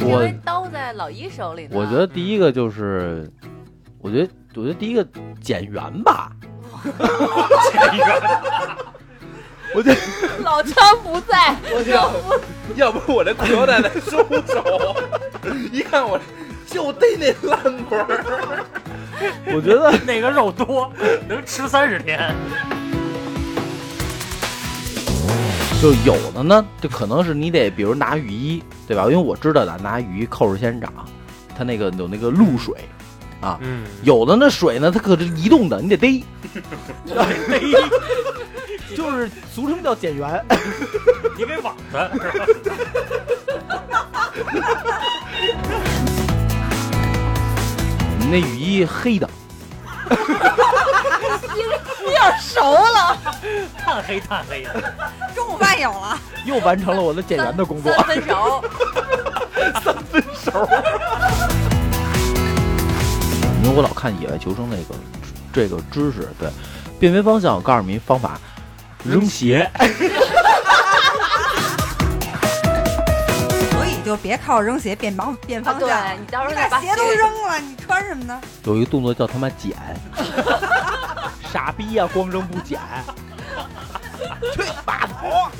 因我为刀在老一手里呢。我觉得第一个就是，我觉得我觉得第一个减员吧，减 员我觉得 老张不在，我要不要不我这裤腰带得收手，一看我就逮那烂棍儿。我觉得那个肉多，能吃三十天。就有的呢，就可能是你得比如拿雨衣，对吧？因为我知道的，拿雨衣扣着仙人掌，它那个有那个露水。啊，嗯，有的那水呢，它可是移动的，你得逮，就是俗称叫减员。你给网的是吧？我 们那雨衣黑的，有点熟了。炭黑炭黑的。中午饭有了，又完成了我的减员的工作。三 分熟，因为我老看野外求生那个这个知识，对，辨别方向，我告诉你方法，扔鞋。就别靠扔鞋变方变方向。啊对你到时候你把把鞋都扔了，你穿什么呢？有一个动作叫他妈捡，傻逼呀、光扔不捡，去码头。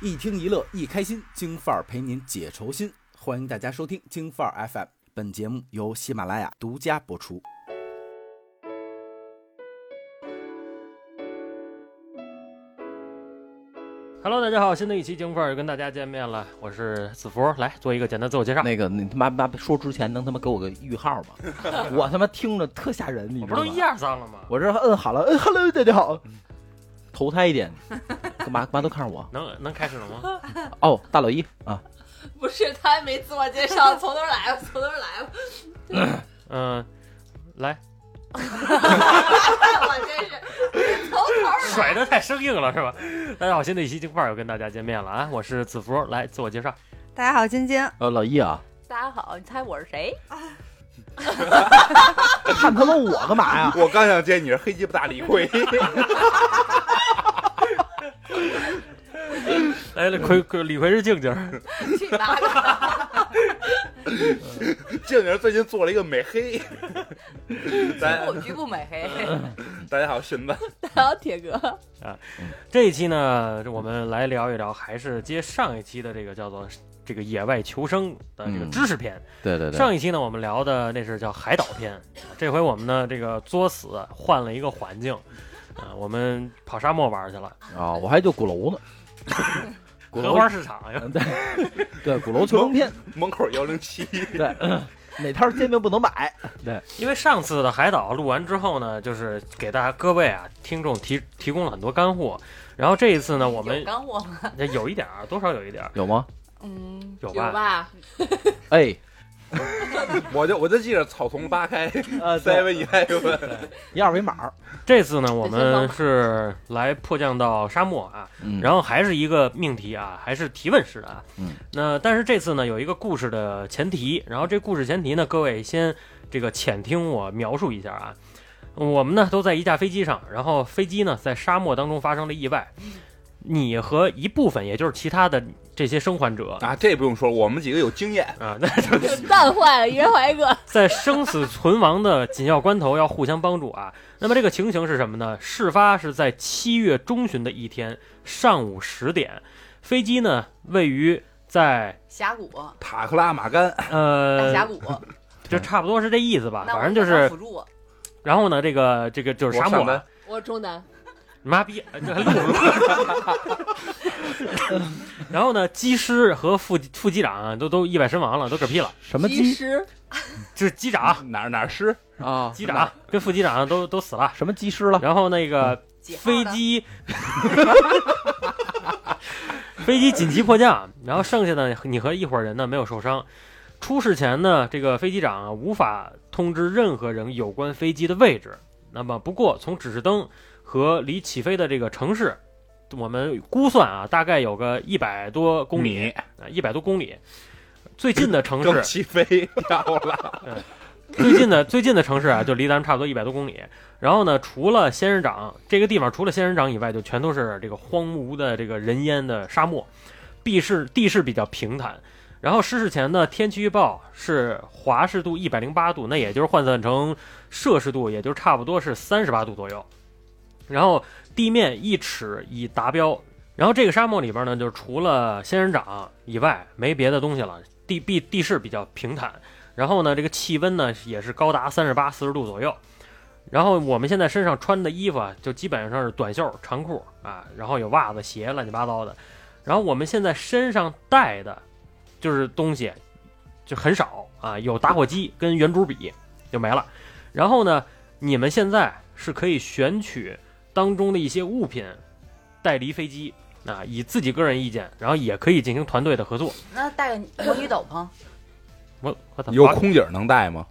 一听一乐一开心，京范儿陪您解愁心。欢迎大家收听京范儿 FM，本节目由喜马拉雅独家播出。Hello，大家好，新的一期京范儿又跟大家见面了，我是子福，来做一个简单自我介绍。那个你他妈妈说之前能他妈给我个预号吗？我他妈听着特吓人，你知道吗我不是都一？二三了吗？我这摁好了，摁 Hello 大家好，投胎一点，干嘛干嘛都看着我？能能开始了吗？哦，大老一啊，不是他还没自我介绍，从头来吧，从头来吧。嗯、来，我真是从头。甩的太生硬了是吧？大家好，新的一期京范儿又跟大家见面了啊，我是子福，来自我介绍。大家好，晶晶。呃，老易啊，大家好，你猜我是谁？看他妈我干嘛呀？我刚想接你是黑鸡巴大李逵，来了，葵葵李逵是静静，去你妈的！静静最近做了一个美黑。大家局部局部美黑。大家好，荀子。大家好，铁哥。啊这一期呢，我们来聊一聊，还是接上一期的这个叫做这个野外求生的这个嗯知识篇。对对对，上一期呢，我们聊的那是叫海岛篇，这回我们呢这个作死换了一个环境，啊、我们跑沙漠玩去了，啊，我还就鼓楼呢，荷花市场呀。对对，鼓楼求生篇，门口幺零七，对，哪摊煎饼不能买？对，因为上次的海岛录完之后呢，就是给大家各位啊听众提提供了很多干货，然后这一次呢，我们有干货吗？有一点儿，多少有一点儿，有吗？嗯，有吧有吧？哎，我就我就记着草丛扒开 呃，，seven eleven，一二维码，这次呢，我们是来迫降到沙漠啊，嗯，然后还是一个命题啊，还是提问式的啊。嗯，那但是这次呢有一个故事的前提，然后这故事前提呢，各位先这个浅听我描述一下啊。我们呢都在一架飞机上，然后飞机呢在沙漠当中发生了意外，你和一部分也就是其他的这些生还者啊，这不用说，我们几个有经验。啊，那 蛋坏了，一人怀一个。在生死存亡的紧要关头要互相帮助啊。那么这个情形是什么呢？事发是在七月中旬的一天上午十点，飞机呢位于在峡谷，塔克拉玛干，大呃，峡谷。就差不多是这意思吧，反正就是辅，助我，然后呢，这个这个就是沙漠啊我中单。你妈逼，这还录着录。然后呢，机师和副副机长啊都都意外身亡了，都嗝屁了。什么机师，就是机长、哪儿哪儿湿？啊？机长跟副机长都都死了。什么机师了？然后那个飞的机，飞机紧急迫降，然后剩下的你和一伙人呢没有受伤。出事前呢，这个飞机长啊无法通知任何人有关飞机的位置。那么不过从指示灯和离起飞的这个城市，我们估算啊，大概有个一百多公里米啊，一百多公里。最近的城市起飞掉了，最近的最近的城市啊，就离咱们差不多一百多公里。然后呢，除了仙人掌这个地方，除了仙人掌以外，就全都是这个荒芜的这个人烟的沙漠，地势地势比较平坦。然后失事前的天气预报是华氏度一百零八度，那也就是换算成摄氏度，也就差不多是三十八度左右。然后地面一尺已达标。然后这个沙漠里边呢，就除了仙人掌以外，没别的东西了。地地地势比较平坦，然后呢，这个气温呢也是高达三十八四十度左右。然后我们现在身上穿的衣服啊，就基本上是短袖长裤啊，然后有袜子、鞋，乱七八糟的。然后我们现在身上带的，就是东西就很少啊，有打火机跟圆珠笔就没了。然后呢，你们现在是可以选取当中的一些物品带离飞机啊，以自己个人意见，然后也可以进行团队的合作。那带个魔女斗篷，我我操，有空姐能带吗？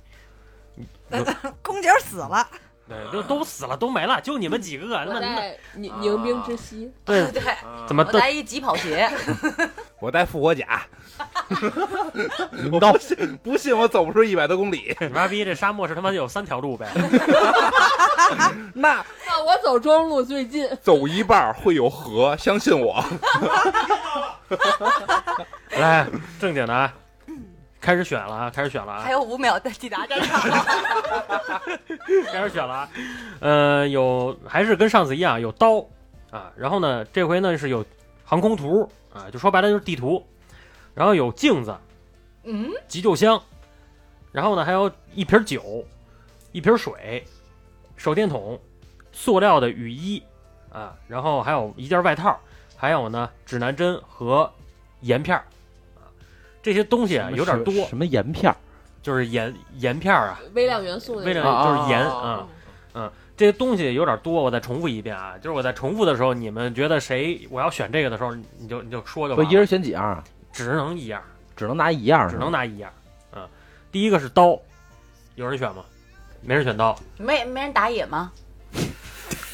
空姐死了，对，都都死了，都没了，就你们几个，我那那在宁宁兵之息，对 对，怎么都我带一疾跑鞋，我带复活甲，你到不信我走不出一百多公里。你妈逼这沙漠是他妈有三条路呗？那那我走中路最近，走一半会有河，相信我。来，正经的啊，开始选了啊，开始选了啊还，有五秒的抵达战场。开始选了啊。呃，有还是跟上次一样有刀啊，然后呢，这回呢是有航空图啊，就说白了就是地图，然后有镜子、嗯，急救箱，然后呢还有一瓶酒、一瓶水、手电筒、塑料的雨衣啊，然后还有一件外套，还有呢指南针和盐片儿啊，这些东西啊有点多，什么盐片儿？就是盐盐片儿啊，微量元素那微种量就是盐啊，嗯。这些东西有点多，我再重复一遍啊，就是我在重复的时候，你们觉得谁我要选这个的时候，你就你就说就完了。不一人选几样啊？只能一样，只能拿一样，只能拿一样。嗯，第一个是刀，有人选吗？没人选刀。没没人打野吗？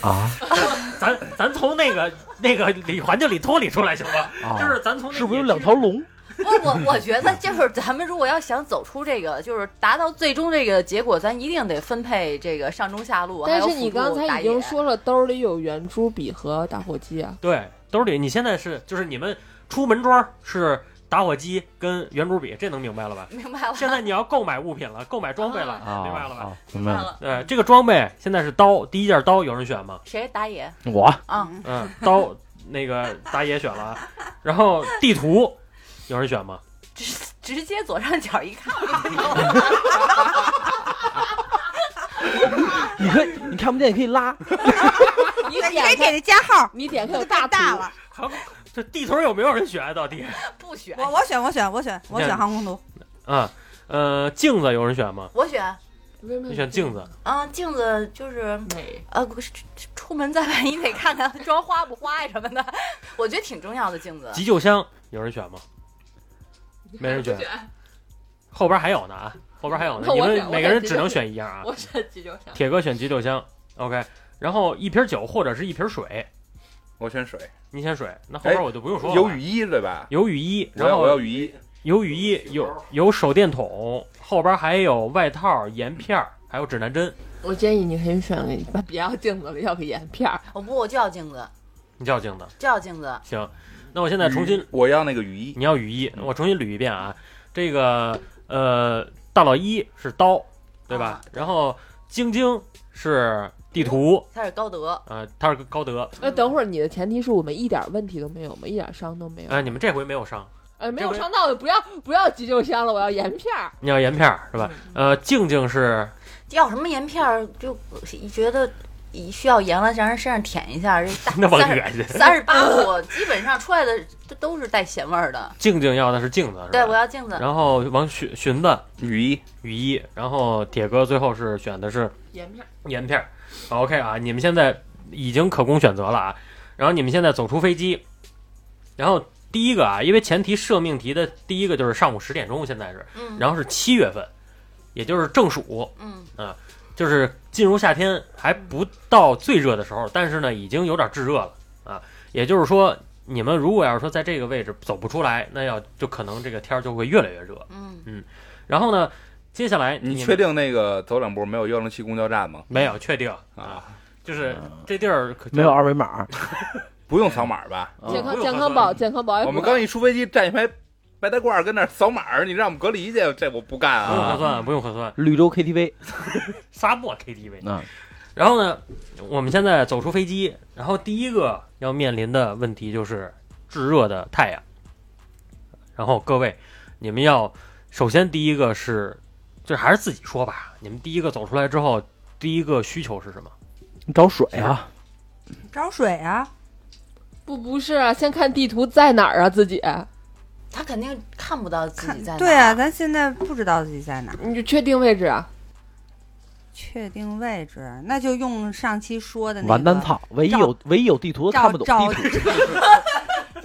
啊 咱咱从那个那个里环境里脱离出来行吗？啊！就是咱从是不是有两条龙？不我我觉得就是咱们如果要想走出这个，就是达到最终这个结果，咱一定得分配这个上中下路。还但是有辅助你刚才已经说了，兜里有圆珠笔和打火机啊。对兜里，你现在是就是你们出门装是打火机跟圆珠笔，这能明白了吧？明白了。现在你要购买物品了，购买装备了，啊，明白了吧？啊？明白了。明白了，呃，这个装备现在是刀，第一件刀有人选吗？谁打野我啊？嗯，刀那个打野选了啊，然后地图有人选吗？直直接左上角一看，你可以，你看不见，你可以拉。你你可以点开，点那加号，你点开有这太大图，大了。航这地图有没有人选？到底 不选，我我选我选我选我选航空图，啊，呃，镜子有人选吗？我选。你选镜子，啊，镜子就是美，呃，不是出门在外你得看看 妆花不花呀什么的，我觉得挺重要的镜子。急救箱有人选吗？没人选，后边还有呢啊，后边还有呢，你们每个人只能选一样啊。我选急救箱。铁哥选急救箱，OK，然后一瓶酒或者是一瓶水，我选水，你选水，那后边我就不用说了。有雨衣对吧？有雨衣，然后我要雨衣，有雨衣，有有手电筒，后边还有外套、盐片儿，还有指南针。我建议你可以选个别要镜子了，要个盐片儿。我不，我就要镜子，你就要镜子，就要镜子。行。那我现在重新，我要那个雨衣。你要雨衣，我重新捋一遍啊。这个呃，大老一是刀，对吧？然后晶晶是地图，他是高德，呃，他是高德。哎，等会儿你的前提是我们一点问题都没有吗？一点伤都没有？哎，你们这回没有伤，哎，没有伤到我不要不要急救箱了，我要盐片儿。你要盐片儿是吧？呃，静静是要什么盐片儿，就觉得需要盐了，让人身上舔一下。这大 那么三恶心。三十八度，基本上出来的这都是带咸味儿的。静静要的是镜子是吧？对，我要镜子。然后王寻寻子雨衣，雨衣，然后铁哥最后是选的是盐片儿，盐片儿。OK 啊，你们现在已经可供选择了啊。然后你们现在走出飞机，然后第一个啊，因为前提设命题的第一个就是上午十点钟，现在是，嗯，然后是七月份，也就是正暑，嗯，就是进入夏天还不到最热的时候，但是呢，已经有点炙热了啊。也就是说，你们如果要是说在这个位置走不出来，那要就可能这个天儿就会越来越热。嗯，然后呢，接下来们你确定那个走两步没有幺零七公交站吗？没有？确定啊，就是这地儿可没有二维码，不用扫码吧？啊健康健康宝健康宝我们刚一出飞机站一排白大褂跟那儿扫码，你让我们隔离去，这我不干啊！不用核酸，不用核酸，绿洲 KTV 沙漠 KTV。嗯，然后呢，我们现在走出飞机，然后第一个要面临的问题就是炙热的太阳。然后各位，你们要首先第一个是，这还是自己说吧。你们第一个走出来之后，第一个需求是什么？找水啊，找水啊，不不是啊，先看地图在哪儿啊，自己他肯定看不到自己在哪。对啊，，咱现在不知道自己在哪儿，你就确定位置啊。确定位置，那就用上期说的那个完蛋操！唯一有唯一有地图都看不懂找地图，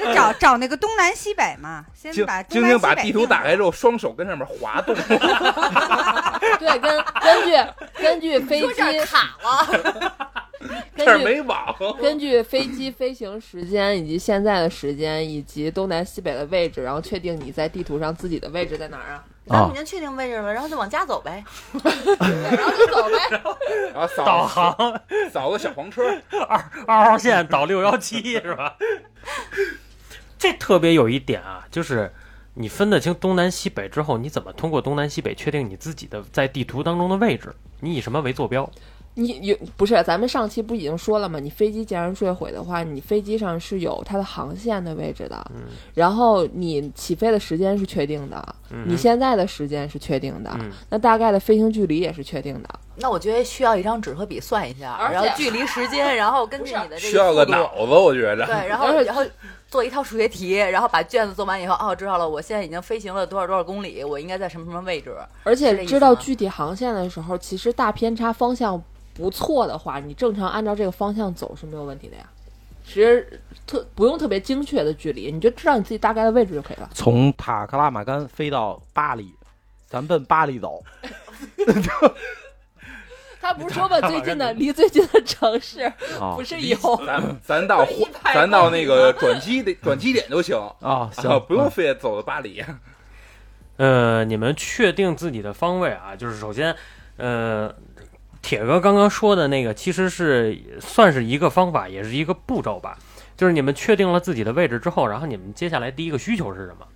就找找那个东南西北嘛，先把晶晶把地图打开，之后，双手跟上面滑动，对，根根据根据飞机卡了，这根据儿没网。根据飞机飞行时间以及现在的时间以及东南西北的位置，然后确定你在地图上自己的位置在哪儿啊？咱们已经确定位置了，然后就往家走呗。然后就走呗。然后扫导航扫个小黄车，二二号线导六幺七是吧？这特别有一点啊，就是你分得清东南西北之后，你怎么通过东南西北确定你自己的在地图当中的位置？你以什么为坐标？你有不是？咱们上期不已经说了吗？你飞机既然坠毁的话，你飞机上是有它的航线的位置的，嗯然后你起飞的时间是确定的，嗯你现在的时间是确定的，嗯那大概的飞行距离也是确定的。那我觉得需要一张纸和笔算一下，而且然后距离、时间，然后根据你的这个需要个，脑子，我觉着。对，然后然后做一套数学题，然后把卷子做完以后，哦，知道了，我现在已经飞行了多少多少公里，我应该在什么什么位置。而且知道具体航线的时候，其实大偏差方向不错的话，你正常按照这个方向走是没有问题的呀。其实特不用特别精确的距离，你就知道你自己大概的位置就可以了。从塔克拉玛干飞到巴黎，咱奔巴黎走。他不是说吧，最近的离最近的城市啊 不是有咱 咱到咱到那个转机的转机点就行啊，行啊，，不用非得走到巴黎。呃，你们确定自己的方位啊，就是首先，呃，铁哥刚刚说的那个其实是算是一个方法，也是一个步骤吧。就是你们确定了自己的位置之后，然后你们接下来第一个需求是什么？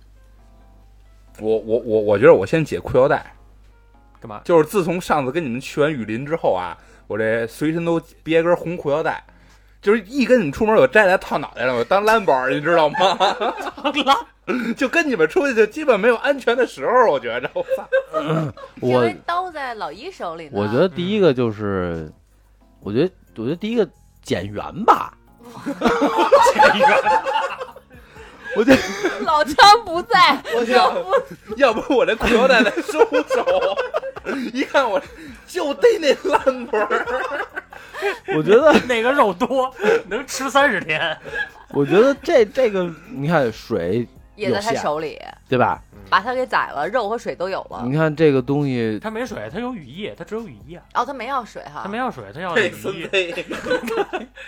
我我我我觉得我先解裤腰带，干嘛？就是自从上次跟你们去完雨林之后啊，我这随身都别根红裤腰带，就是一跟你们出门我摘下来套脑袋上，我当蓝宝，你知道吗？就跟你们出去就基本没有安全的时候，我觉着，我刀在老一手里呢。我觉得第一个就是，我觉得我觉得第一个减员吧，我就 老张不在，我要不要不我这裤腰带得收手，一看我就逮那烂腿儿，我觉得那个肉多，能吃三十天。我觉得这这个你看水也在他手里，对吧？把它给宰了，肉和水都有了你。看这个东西，它没水，它有雨衣，它只有雨衣啊，哦，它没要水哈它没。要水，它要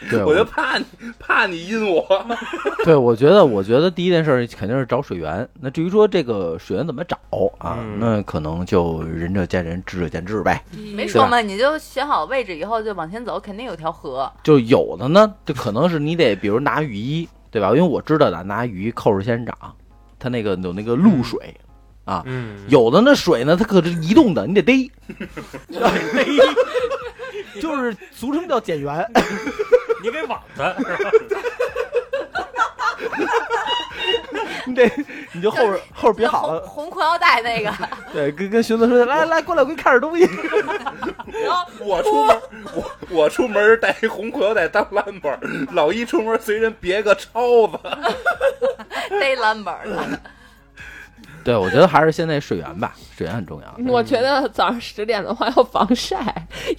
对我就怕你怕你阴我。对，我觉得，我觉得第一件事肯定是找水源。那至于说这个水源怎么找啊，嗯那可能就仁者见仁，智者见智呗。没说嘛，你就选好位置以后就往前走，肯定有条河。就有的呢，就可能是你得比如拿雨衣，对吧？因为我知道的，拿雨衣扣着先长，它那个有那个露水啊。嗯，有的那水呢，它可是移动的，你得逮，就是俗称叫减员。你给网子是吧？你得，你就后边后边别好了，红裤腰带那个，对，跟跟寻子说，来来过来，我给你看点东西。我出门，我我出门带一红裤腰带当蓝包儿，老一出门随身别个抄子。逮蓝本儿的。对，我觉得还是现在水源吧，水源很重要。我觉得早上十点的话要防晒，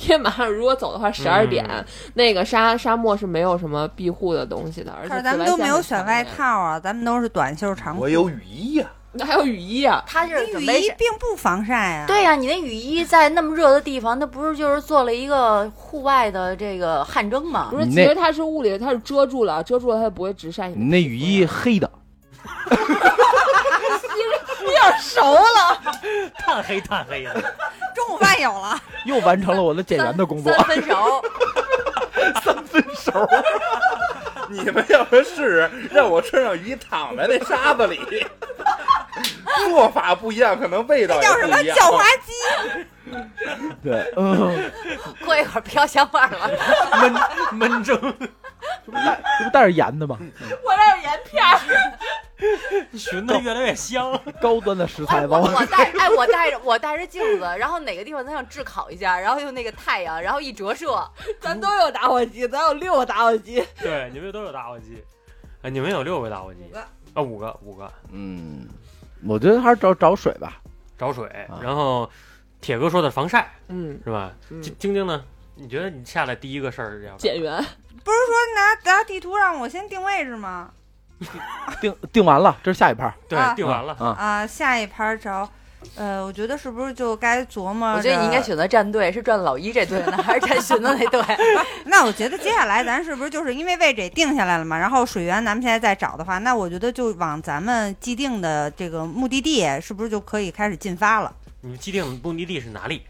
因为马上如果走的话，十二点、嗯那个沙沙漠是没有什么庇护的东西的，而且咱们都没有选外套，啊，咱们都是短袖长裤。我有雨衣呀、那还有雨衣啊。它这那雨衣。并不防晒啊。对呀、你那雨衣在那么热的地方，那不是就是做了一个户外的这个汗蒸吗不？是，其实它是物理，它是遮住了，遮住了它就不会直晒你你那雨衣黑的，上熟了，炭黑炭黑的。中午饭有了。又完成了我的减员的工作。三分熟，三分熟。你们要不试试，让我穿上鱼躺在那沙子里，做法不一样，可能味道也叫什么不一样。叫花鸡？对，嗯，过一会儿飘香味儿了。焖焖蒸，这不带这不带着盐的吗？我这有盐片儿，熏的越来越香。高端的食材我包。我带哎，我带着我带着镜子，然后哪个地方咱想炙烤一下，然后用那个太阳，然后一折射，咱都有打火机，咱有六个打火机。对，你们都有打火机，哎，你们有六个打火机，个啊，五个，五个嗯，我觉得还是找找水吧。找水啊，然后铁哥说的防晒嗯，是吧？嗯晶晶晶呢？你觉得你下来第一个事儿要减员。不是说拿拿地图让我先定位置吗？定定完了，这是下一盘儿对啊定完了，啊。啊，下一盘找，呃，我觉得是不是就该琢磨？我觉得你应该。选择站队，是转老一这队呢，还是站寻子那队？那我觉得接下来咱是不是就是因为位置也定下来了嘛？然后水源咱们现在再找的话，那我觉得就往咱们既定的这个目的地，是不是就可以开始进发了？你们既定的目的地是哪里？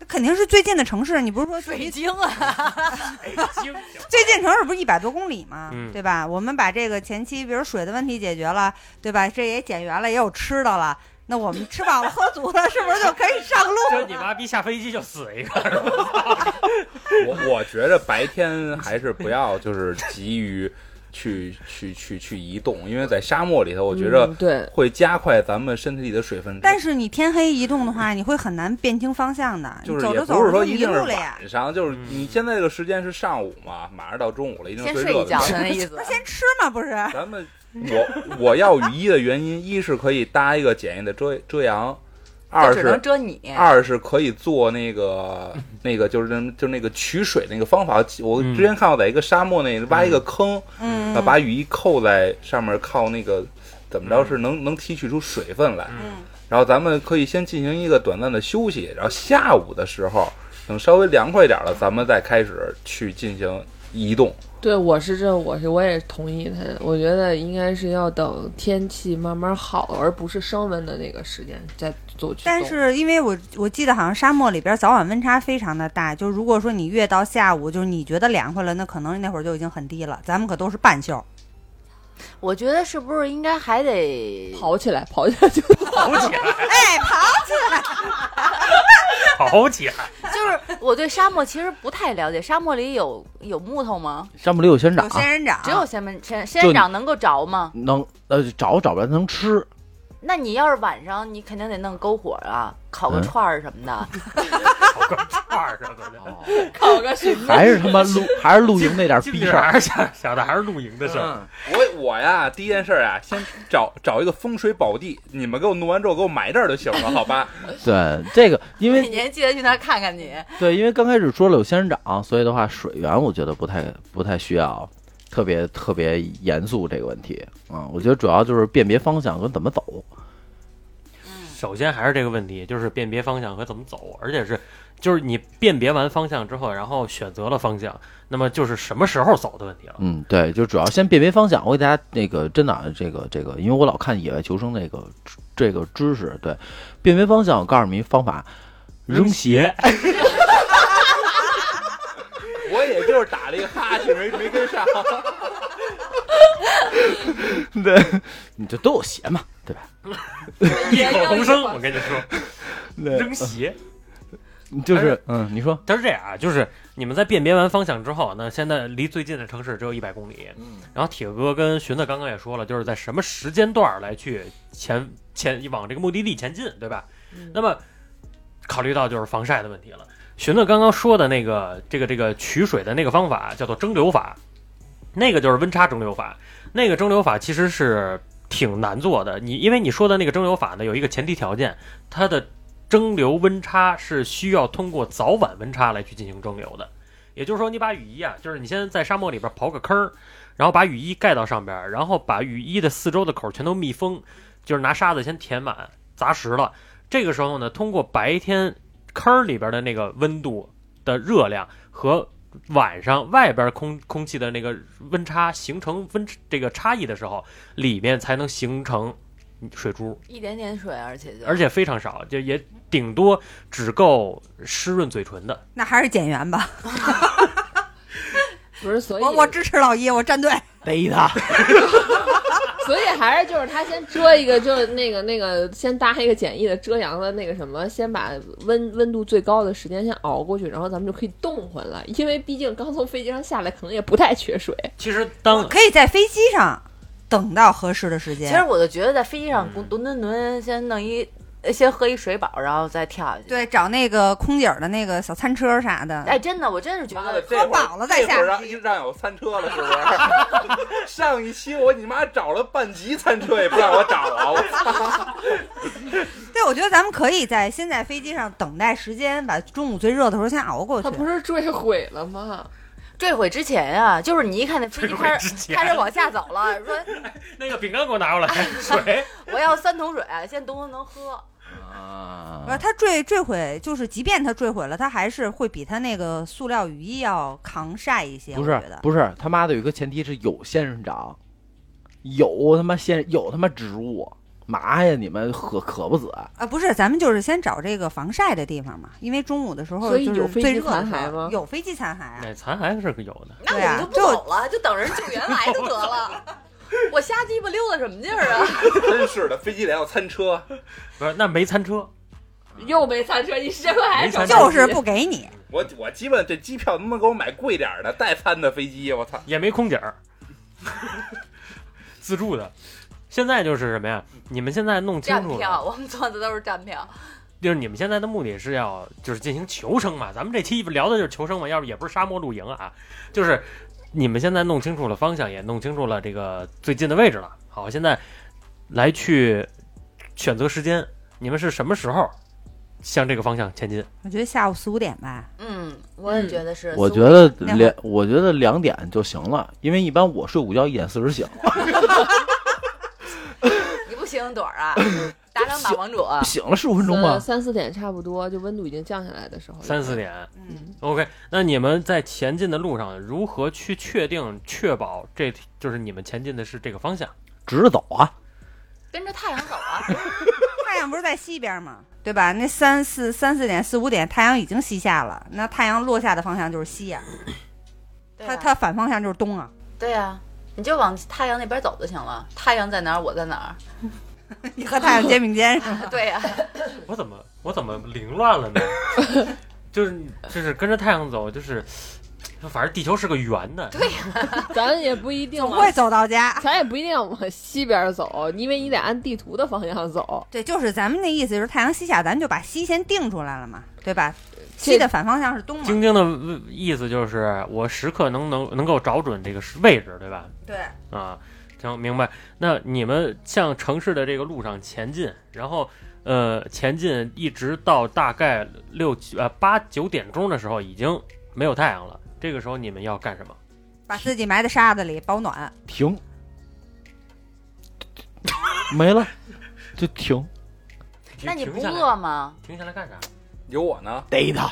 那肯定是最近的城市，你不是说北京啊，北京。最近城市不是一百多公里吗？嗯对吧？我们把这个前期，比如水的问题解决了，对吧？这也减员了，也有吃的了。那我们吃饱了喝足了，是不是就可以上路？就你妈逼下飞机就死一个，是吧？我 我觉得白天还是不要就是急于去去去去移动，因为在沙漠里头，我觉着嗯对，会加快咱们身体里的水分。但是你天黑移动的话，你会很难辨清方向的，就是也你走着走不是着说一定是路了呀。晚上，就是你现在这个时间是上午嘛，马上到中午了，一定先最热的睡一觉那意思那。先吃嘛？不是，咱们我我要雨衣的原因，一是可以搭一个简易的遮遮阳，二是只能是遮你。二是可以做那个那个就是那就是那个取水那个方法。我嗯之前看过，在一个沙漠那挖一个坑，嗯，把雨衣扣在上面，靠那个怎么着是能能提取出水分来。嗯然后咱们可以先进行一个短暂的休息，然后下午的时候等稍微凉快一点了，咱们再开始去进行移动。对，我是这，我是我也同意他。我觉得应该是要等天气慢慢好，而不是升温的那个时间再做去。但是因为我我记得好像沙漠里边早晚温差非常的大，就如果说你越到下午，就是你觉得凉快了，那可能那会儿就已经很低了。咱们可都是半袖，我觉得是不是应该还得跑起来，跑起来就跑起来，哎，跑跑起来！就是我对沙漠其实不太了解，沙漠里有有木头吗？沙漠里有仙人掌有掌，仙人掌，只有仙人仙仙人掌能够着吗？能呃找找不着能吃。那你要是晚上，你肯定得弄篝火啊，烤个嗯串儿什么的。烤个串儿什么的，烤个熏 还是他妈露还是露营那点进逼事儿。还是想想的还是露营的事儿。我我呀，第一件事啊，先找找一个风水宝地，你们给我弄完之后给我埋这儿就行了，好吧？对这个，因每为年记得去那儿看看你。对，因为刚开始说了有仙人掌，所以的话水源我觉得不太不太需要特别特别严肃这个问题啊、我觉得主要就是辨别方向跟怎么走。首先还是这个问题，就是辨别方向和怎么走，而且是就是你辨别完方向之后，然后选择了方向，那么就是什么时候走的问题了。嗯，对，就主要先辨别方向。我给大家那个真的啊这个这个，因为我老看野外求生那个这个知识，对，辨别方向，我告诉你方法，扔鞋。我也就是打了一个哈欠，没没跟上。对，你就都有鞋嘛，对吧？异口同声，我跟你说，扔鞋。就是嗯，你说，它是这样啊，就是你们在辨别完方向之后，那现在离最近的城市只有一百公里。嗯，然后铁哥跟寻子刚刚也说了，就是在什么时间段来去前前往这个目的地前进，对吧？那么考虑到就是防晒的问题了。荀子刚刚说的那个这个这个取水的那个方法叫做蒸馏法，那个就是温差蒸馏法。那个蒸馏法其实是挺难做的，你因为你说的那个蒸馏法呢，有一个前提条件，它的蒸馏温差是需要通过早晚温差来去进行蒸馏的。也就是说，你把雨衣啊，就是你先在沙漠里边刨个坑儿，然后把雨衣盖到上边儿，然后把雨衣的四周的口全都密封，就是拿沙子先填满，砸实了。这个时候呢，通过白天坑儿里边的那个温度的热量和晚上外边空空气的那个温差形成温这个差异的时候，里面才能形成水珠，一点点水，而且就而且非常少，就也顶多只够湿润嘴唇的。那还是减员吧。不是，所以我我支持老一，我站队。逮他，所以还是就是他先遮一个，就是那个那个先搭一个简易的遮阳的那个什么，先把温温度最高的时间先熬过去，然后咱们就可以冻回来。因为毕竟刚从飞机上下来，可能也不太缺水。其实当可以在飞机上等到合适的时间。其实我就觉得在飞机上嗯蹲蹲蹲，先弄一，呃先喝一水饱，然后再跳下去。，对，找那个空姐儿的那个小餐车啥的。哎，真的，我真是觉得妈的，这会儿饱了再下这会儿让让有餐车了，是不是？上一期我你妈找了半集餐车也不让我找啊！我操！对，我觉得咱们可以在先在飞机上等待时间，把中午最热的时候先熬过去他。不是坠毁了吗？坠毁之前啊，就是你一看那飞机开始开始往下走了，说那个饼干给我拿过来，水。我要三桶水，先东东能喝。啊呃，它坠坠毁，就是即便他坠毁了，他还是会比他那个塑料雨衣要抗晒一些。不是不是，他妈的有一个前提是有仙人掌，有他妈仙有他妈植物，嘛呀？你们可渴不死？啊，不是，咱们就是先找这个防晒的地方嘛，因为中午的时候所以就是有飞机最热的残骸时候吗有飞机残骸啊。那残骸是个有的，那我们就不走了，就等人救援来就得了。我瞎鸡巴溜达什么劲儿啊？真是的，飞机里要餐车，不是那没餐车，又没餐车，你十块还就是不给你，我我基本这机票能不能给我买贵点的带餐的飞机？我操！也没空姐儿，自助的。现在就是什么呀？你们现在弄清楚站票，我们坐的都是站票。就是你们现在的目的是要就是进行求生嘛？咱们这期聊的就是求生嘛，要不也不是沙漠露营啊，就是你们现在弄清楚了方向，也弄清楚了这个最近的位置了。好，现在来去选择时间，你们是什么时候向这个方向前进？我觉得下午四五点吧。嗯，我也觉得是。我觉得那会儿两，我觉得两点就行了，因为一般我睡午觉一点四十醒，你不醒盹儿啊？打两把王者，醒了十五分钟吧。呃三四点差不多，就温度已经降下来的时候。三四。点。嗯，OK，那你们在前进的路上如何去确定、确保这就是你们前进的是这个方向？直着走啊！跟着太阳走啊！太阳不是在西边吗？对吧？那三四三四点四五点，太阳已经西下了，那太阳落下的方向就是西呀、啊它它反方向就是东啊。对呀，你就往太阳那边走就行了。太阳在哪儿，我在哪儿。你和太阳肩 并肩是吗？对呀，我怎么我怎么凌乱了呢？就是就是跟着太阳走，就是反正地球是个圆的。对呀 咱也不一定往总会走到家。咱也不一定往西边走，因为你得按地图的方向走。对，就是咱们那意思，就是太阳西下，咱就把西先定出来了嘛，对吧？西的反方向是东嘛。晶晶的意思就是，我时刻能能能够找准这个位置，对吧？对，啊，行，明白。那你们向城市的这个路上前进，然后呃前进一直到大概六呃八九点钟的时候，已经没有太阳了。这个时候你们要干什么？把自己埋在沙子里保暖。停，没了，就停，那你不饿吗？停下来干啥？有我呢，逮他。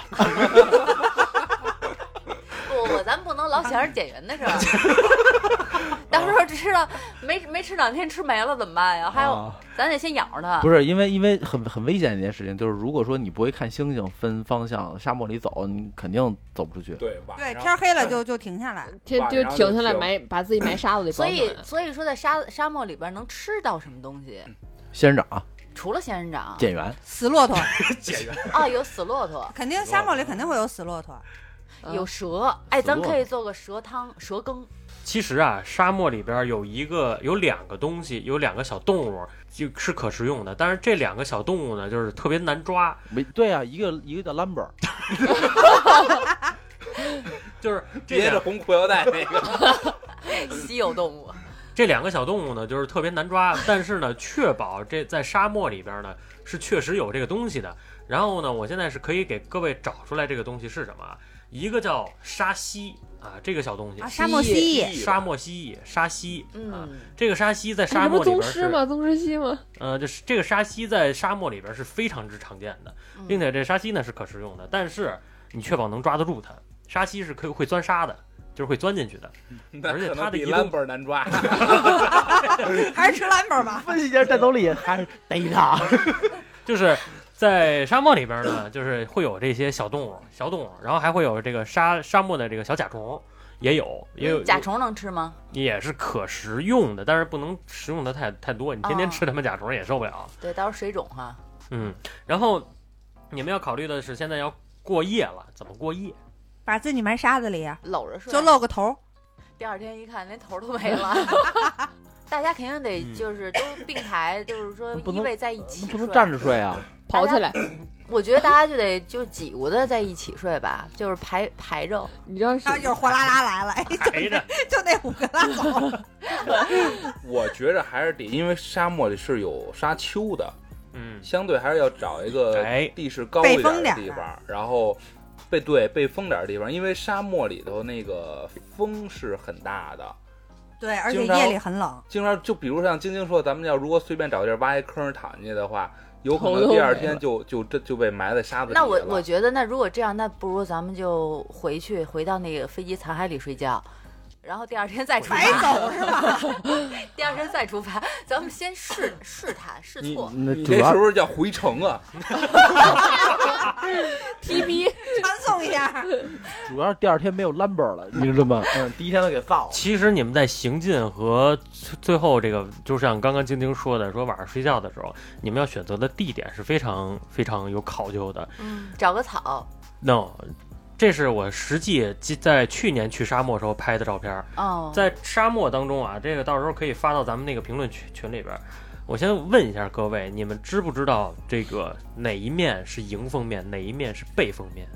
不不，咱不能老想着减员的事儿。到时候吃了没没吃两天吃没了怎么办呀？还有，啊咱得先养着它。不是因为因为很很危险的一件事情，就是如果说你不会看星星分方向，沙漠里走，你肯定走不出去。对晚对，上天黑了就就停下来。就就停下来就埋，把自己埋沙子里所以。所以说，在沙沙漠里边能吃到什么东西？仙人掌、除了仙人掌减员，死骆驼，解决。啊，有死骆驼，肯定沙漠里肯定会有死骆驼。嗯有蛇。哎，咱骆驼可以做个蛇汤、蛇羹。其实啊，沙漠里边有一个有两个东西，有两个小动物就是可食用的，但是这两个小动物呢，就是特别难抓，没对啊，一个一个叫 Lumber，就是这别着红裤腰带那个，稀有动物，这两个小动物呢，就是特别难抓，但是呢，确保这在沙漠里边呢是确实有这个东西的。然后呢，我现在是可以给各位找出来这个东西是什么。啊，一个叫沙蜥啊，这个小东西啊，，沙漠蜥蜴，沙漠蜥蜴，沙蜥啊，嗯，这个沙蜥在沙漠里边是宗师吗？宗师蜥吗？呃，就是这个沙蜥在沙漠里边是非常之常见的，嗯并且这沙蜥呢是可食用的，但是你确保能抓得住它。沙蜥是可以会钻沙的，就是会钻进去的。而且它的移动兰本难抓。还是吃蓝本吧。分析一下战斗力，还是逮它。就是在沙漠里边呢，就是会有这些小动物、小动物，然后还会有这个沙沙漠的这个小甲虫，也有，也有甲虫能吃吗？也是可食用的，但是不能食用的太太多，你天天哦吃他们甲虫也受不了。对，到时候水肿哈。嗯，然后你们要考虑的是，现在要过夜了，怎么过夜？把自己埋沙子里呀，搂着睡，就露个头。第二天一看，连头都没了。大家肯定得嗯就是都并排，就是说依偎在一起，不能站着。睡啊！跑起来，我觉得大家就得就挤咕的在一起睡吧，就是排排着。你知道是然后就是哗啦啦来了，哎，陪着，就那五个拉走。我觉着还是得，因为沙漠里是有沙丘的，嗯，相对还是要找一个哎地势高一点的地方，然后被对被风点的地方，因为沙漠里头那个风是很大的，对，而且夜里很冷。经常就比如像晶晶说，咱们要如果随便找地儿挖一坑躺进去的话，有可能第二天就就这就被埋在沙子里那我我觉得，那如果这样，那不如咱们就回去，回到那个飞机残骸里睡觉，然后第二天再出白发。走是吧？第二天再出发，咱们先试试探试错。你那主要这是不是叫回城啊？TP 传送一下。主要是第二天没有 lumber 了，你知道吗？嗯，第一天都给造了。其实你们在行进和最最后这个，就像刚刚晶晶说的，说晚上睡觉的时候，你们要选择的地点是非常非常有考究的。嗯，找个草。no，这是我实际在去年去沙漠时候拍的照片儿。哦，在沙漠当中啊，这个到时候可以发到咱们那个评论群群里边儿。我先问一下各位，你们知不知道这个哪一面是迎风面，哪一面是背风面？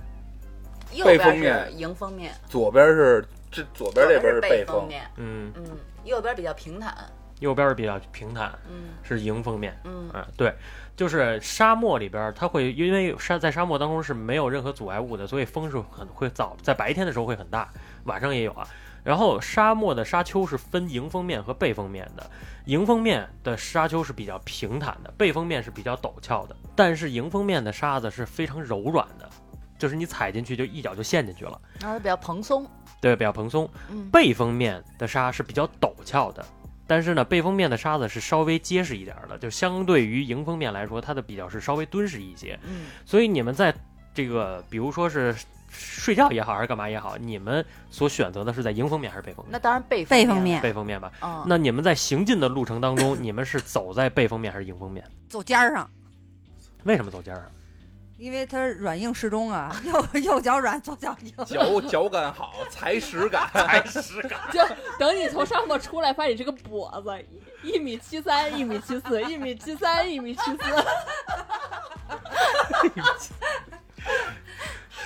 右边是背风面迎风面，左边是这左边这边是背风，面。嗯，嗯，右边比较平坦。右边儿比较平坦，嗯是迎风面。嗯嗯，对，就是沙漠里边儿，它会因为沙在沙漠当中是没有任何阻碍物的，所以风是很会早，在白天的时候会很大，晚上也有啊。然后沙漠的沙丘是分迎风面和背风面的，迎风面的沙丘是比较平坦的，背风面是比较陡峭的。但是迎风面的沙子是非常柔软的，就是你踩进去就一脚就陷进去了，然后比较蓬松。对，比较蓬松。嗯，背风面的沙是比较陡峭的，但是呢，背风面的沙子是稍微结实一点儿的，就相对于迎风面来说，它的比较是稍微敦实一些。嗯，所以你们在这个，比如说是睡觉也好，还是干嘛也好，你们所选择的是在迎风面还是背风面？那当然背面。背风面背风面吧。嗯，那你们在行进的路程当中，你们是走在背风面还是迎风面？走尖儿上，为什么走尖儿啊？因为它软硬适中啊，右右脚软，左脚硬。脚脚感好，踩屎感，踩屎感。就等你从沙漠出来，发现你这个跛子一一米七三，一米七四，一米七三，一米七四。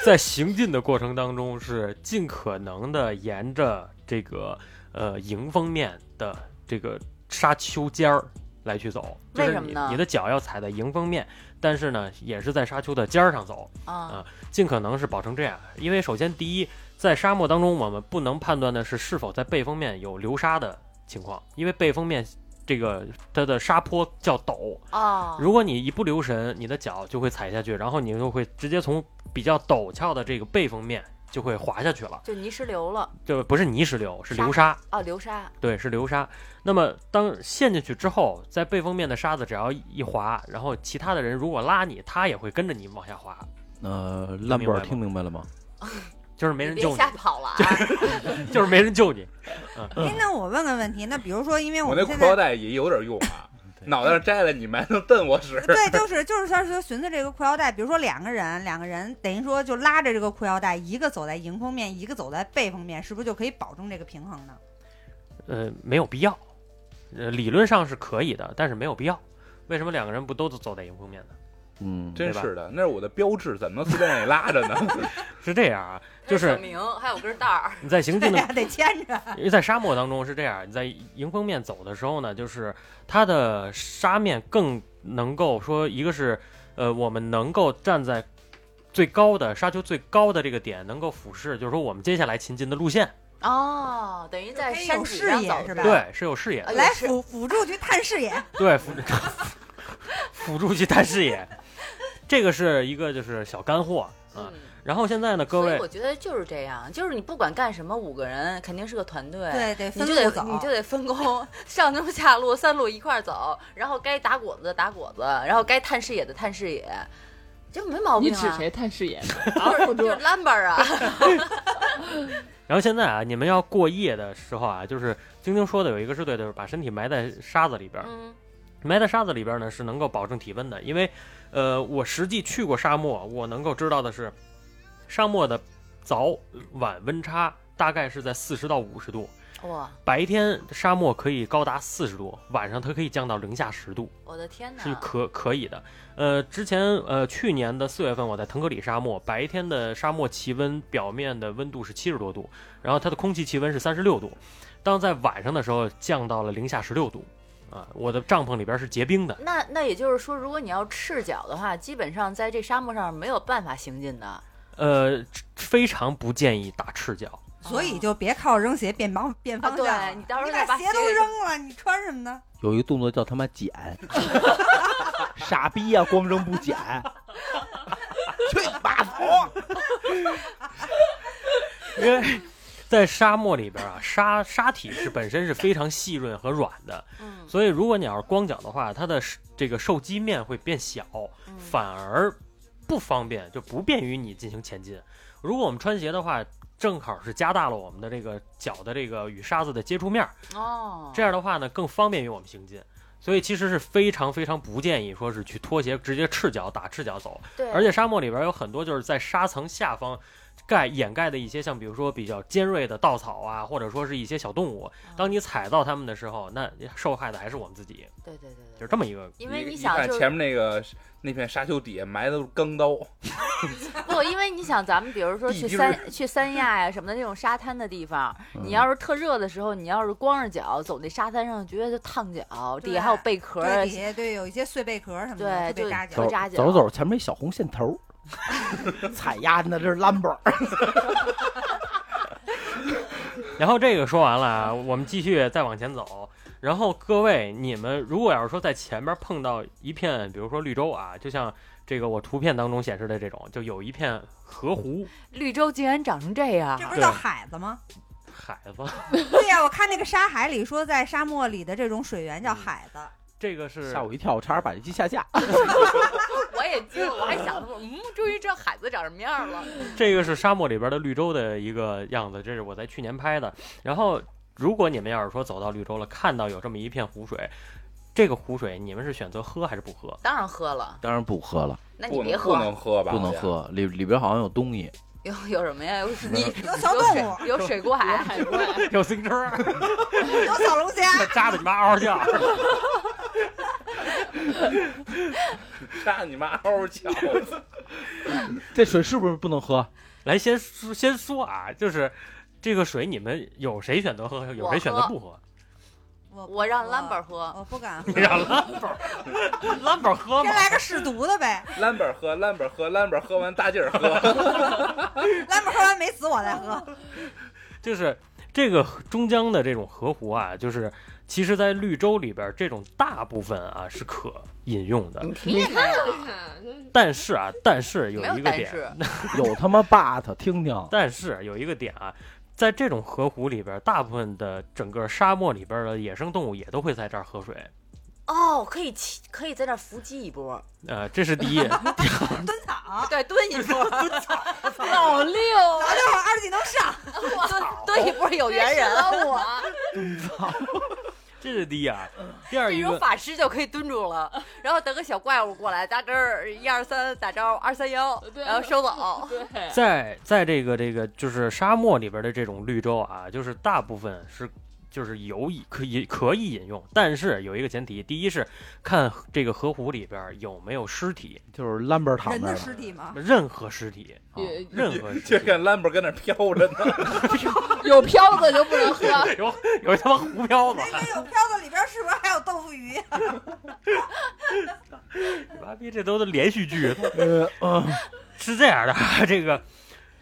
在行进的过程当中，是尽可能的沿着这个呃迎风面的这个沙丘尖儿来去走。就是你为什么呢你的脚要踩在迎风面，但是呢，也是在沙丘的尖儿上走，啊，尽可能是保成这样。因为首先第一，在沙漠当中，我们不能判断的是是否在背风面有流沙的情况，因为背风面这个它的沙坡较陡，啊，如果你一不留神，你的脚就会踩下去，然后你就会直接从比较陡峭的这个背风面就会滑下去了，就泥石流了。就不是泥石流，是流沙，哦，流沙。对，是流沙。那么当陷进去之后，在背风面的沙子只要一滑，然后其他的人如果拉你，他也会跟着你往下滑，呃，明白吗兰博尔听明白了吗？就是没人救你，吓跑了啊！就是没人救你。哎，那我问个问题，那比如说，因为我那们现在裤腰带也有点用啊，脑袋上摘了你们还能瞪我使。对，就是就是他说寻思这个裤腰带，比如说两个人，两个人等于说就拉着这个裤腰带，一个走在迎风面，一个走在背风面，是不是就可以保证这个平衡呢？呃，没有必要，呃，理论上是可以的，但是没有必要。为什么两个人不都走在迎风面呢？嗯，真是的，那是我的标志，怎么能随便让你拉着呢？是这样啊，就是证明还有根带儿。你在行进的 得牵着。因为在沙漠当中是这样，你在迎风面走的时候呢，就是它的沙面更能够说，一个是呃，我们能够站在最高的沙丘最高的这个点，能够俯视，就是说我们接下来前进的路线，哦，等于在山脊有视野上走是吧对，是有视野的，来辅辅助去探视野，对，辅 辅助去探视野，这个是一个就是小干货嗯然后现在呢，各位我觉得就是这样，就是你不管干什么，五个人肯定是个团队，对，对你就得你就得分工，上中下路三路一块儿走，然后该打果子的打果子，然后该探视野的探视野，这没毛病啊。你指谁探视野？不 就是 Lambert 啊，然后现在啊，你们要过夜的时候啊，就是晶晶说的有一个是对的，就是把身体埋在沙子里边。嗯埋在沙子里边呢是能够保证体温的，因为，呃，我实际去过沙漠，我能够知道的是，沙漠的早晚温差大概是在四十到五十度，哇，白天沙漠可以高达四十度，晚上它可以降到零下十度，我的天哪！是可可以的。呃，之前呃去年的四月份我在腾格里沙漠，白天的沙漠气温表面的温度是七十多度，然后它的空气气温是三十六度，当在晚上的时候降到了零下十六度，啊，我的帐篷里边是结冰的。那那也就是说，如果你要赤脚的话，基本上在这沙漠上没有办法行进的。呃，非常不建议打赤脚。所以就别靠扔鞋变方变方向了。啊对你到时候再把把鞋都扔了，你穿什么呢？有一个动作叫他妈捡，傻逼呀、光扔不捡，去你妈走！因为在沙漠里边啊，沙沙体是本身是非常细润和软的，嗯，所以如果你要是光脚的话，它的这个受击面会变小，嗯反而不方便，就不便于你进行前进。如果我们穿鞋的话，正好是加大了我们的这个脚的这个与沙子的接触面儿，哦，这样的话呢，更方便于我们行进。所以其实是非常非常不建议说是去脱鞋直接赤脚打赤脚走，对，而且沙漠里边有很多就是在沙层下方盖掩盖的一些像比如说比较尖锐的稻草啊，或者说是一些小动物，当你踩到它们的时候，那受害的还是我们自己，对对对对，就是这么一个。因为你想就是看前面那个那片沙丘底下埋的都是钢刀 不，因为你想，咱们比如说去三去三亚呀什么的那种沙滩的地方，你要是特热的时候，你要是光着脚走那沙滩上，觉得就烫脚，底下还有贝壳底下对有一些碎贝壳什么的，对就特别扎脚扎脚走走，前面一小红线头，踩丫那这是兰博，然后这个说完了啊，我们继续再往前走。然后各位，你们如果要是说在前面碰到一片，比如说绿洲啊，就像这个我图片当中显示的这种，就有一片河湖绿洲竟然长成这样这，不是叫海子吗？海子，对呀，我看那个沙海里说，在沙漠里的这种水源叫海子。这个是吓我一跳，我差点把这机下架。我也惊了，我还想说，嗯，终于知道海子长什么样了。这个是沙漠里边的绿洲的一个样子，这是我在去年拍的。然后，如果你们要是说走到绿洲了，看到有这么一片湖水，这个湖水你们是选择喝还是不喝？当然喝了，当然不喝了，那你别喝不，能喝吧？不能。喝，里里边好像有东西。有有什么呀？有你有小动物，有水过海，海怪，有自行车，有小龙虾，扎的你妈嗷嗷叫。杀你妈嗷嗷叫！这水是不是不能喝？来，先说先说啊，就是这个水，你们有谁选择喝，有谁选择不喝？我我让 Lambert 喝我不敢 喝你。让兰宝兰宝喝吗先？来个试毒的呗，兰本喝，兰本喝，兰本喝完大劲儿喝。来不喝完没死我再喝。就是这个中江的这种河湖啊，就是其实，在绿洲里边，这种大部分啊是可饮用的，你看但是啊，但是有一个点，有他妈 but 听听，但是有一个点啊，在这种河湖里边，大部分的整个沙漠里边的野生动物也都会在这儿喝水。哦，可以骑，可以在这儿伏击一波，呃，这是第一。蹲草，对，蹲一波，老六，老六二技能上，蹲蹲一波有缘人，我这是第一啊。第二这一个，种法师就可以蹲住了，然后等个小怪物过来扎根儿，一二三打招呼，二三幺，然后收走。对，在在这个这个就是沙漠里边的这种绿洲啊，就是大部分是就是有以可以可以饮用，但是有一个前提，第一是看这个河湖里边有没有尸体，就是兰博躺人的。尸体吗？任何尸体，啊任何就尸体，看兰博跟那儿飘着呢。有飘子就不能喝。有有他妈胡漂子，那有漂子里边是不是还有豆腐鱼？妈逼，这都是连续剧。呃，嗯是这样的，这个，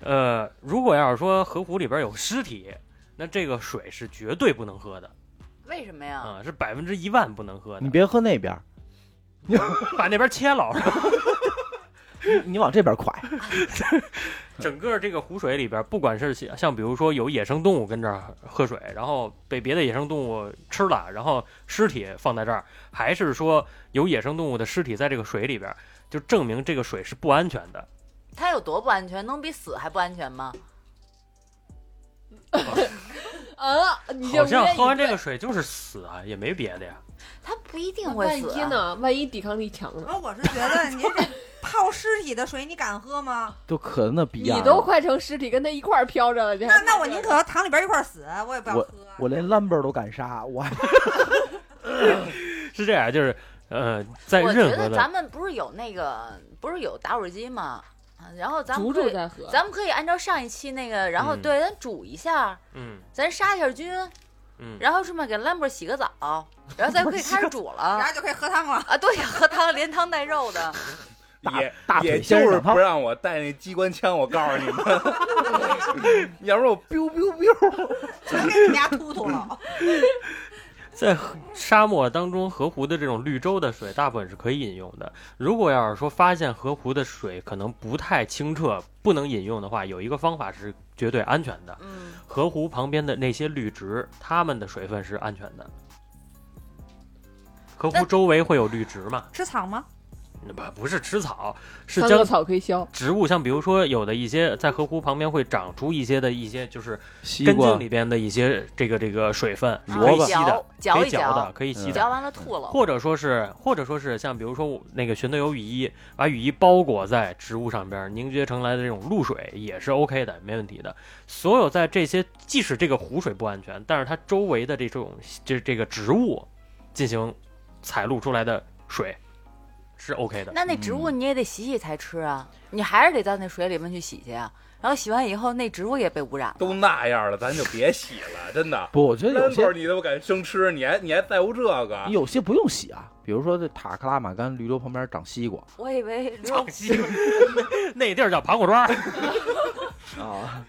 呃，如果要是说河湖里边有尸体，那这个水是绝对不能喝的为什么呀？啊，是百分之一万不能喝的。你别喝那边儿，把那边切了，你你往这边快，整个这个湖水里边，不管是像像比如说有野生动物跟这儿喝水，然后被别的野生动物吃了，然后尸体放在这儿，还是说有野生动物的尸体在这个水里边，就证明这个水是不安全的。它有多不安全？能比死还不安全吗？嗯，你这好像喝完这个水就是死啊，也没别的呀。他不一定会死、啊。一呢？万一抵抗力强呢？那我是觉得你这泡尸体的水，你敢喝吗？都可那逼样。你都快成尸体跟他一块儿飘着了，那那我宁可躺里边一块儿死，我也不要喝。我连 Lumber 都敢杀，我 是这样，就是呃，在我任何的觉得咱们不是有那个，不是有打火机吗？啊然后咱们可以，再喝。咱们可以按照上一期那个，然后嗯对，咱煮一下，嗯咱杀一下菌，嗯，然后顺便给兰博洗个澡，然后咱可以 开始煮了。然后就可以喝汤了。啊，对呀，喝汤连汤带肉的，大也大也就是不让我带那机关枪，我告诉你们，要不然我 biu biu biu。全给你们家突突了。在沙漠当中，河湖的这种绿洲的水，大部分是可以饮用的。如果要是说发现河湖的水可能不太清澈，不能饮用的话，有一个方法是绝对安全的。嗯，河湖旁边的那些绿植，它们的水分是安全的。河湖周围会有绿植吗？吃草吗？不不是吃草，是将草可以消。植物，像比如说有的一些在河湖旁边会长出一些的一些，就是根茎里边的一些这个这个水分，啊可以吸的可以嚼的，可以吸的。嚼完了吐了。或者说是，或者说是像比如说那个寻得有雨衣，把雨衣包裹在植物上边，凝结成来的这种露水也是 OK 的，没问题的。所有在这些，即使这个湖水不安全，但是它周围的这种这这个植物进行采露出来的水是 OK 的。那那植物你也得洗洗才吃啊，你还是得到那水里面去洗去啊。然后洗完以后，那植物也被污染了。都那样了，咱就别洗了，真的。不，我觉得有些你都敢生吃，你还你还在乎这个你？有些不用洗啊，比如说这塔克拉玛干绿洲旁边长西瓜我以为 刘长西瓜 那地儿叫盘古庄，啊，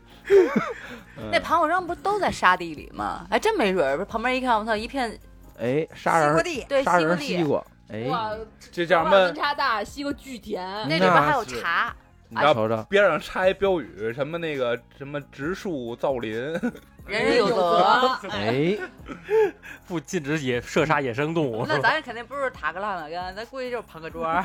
那盘古庄不是都在沙地里吗？还真没准儿，旁边一看，我操，一片哎，沙人地，对杀西瓜地，人西瓜，哎，哇，这叫什么温？差大，西瓜巨甜。那里边还有茶。你瞅瞅，边上插一标语，什么那个什么植树造林，人人有责。哎，不禁止野射杀野生动物。那咱肯定不是塔克拉玛干，咱估计就是庞各庄，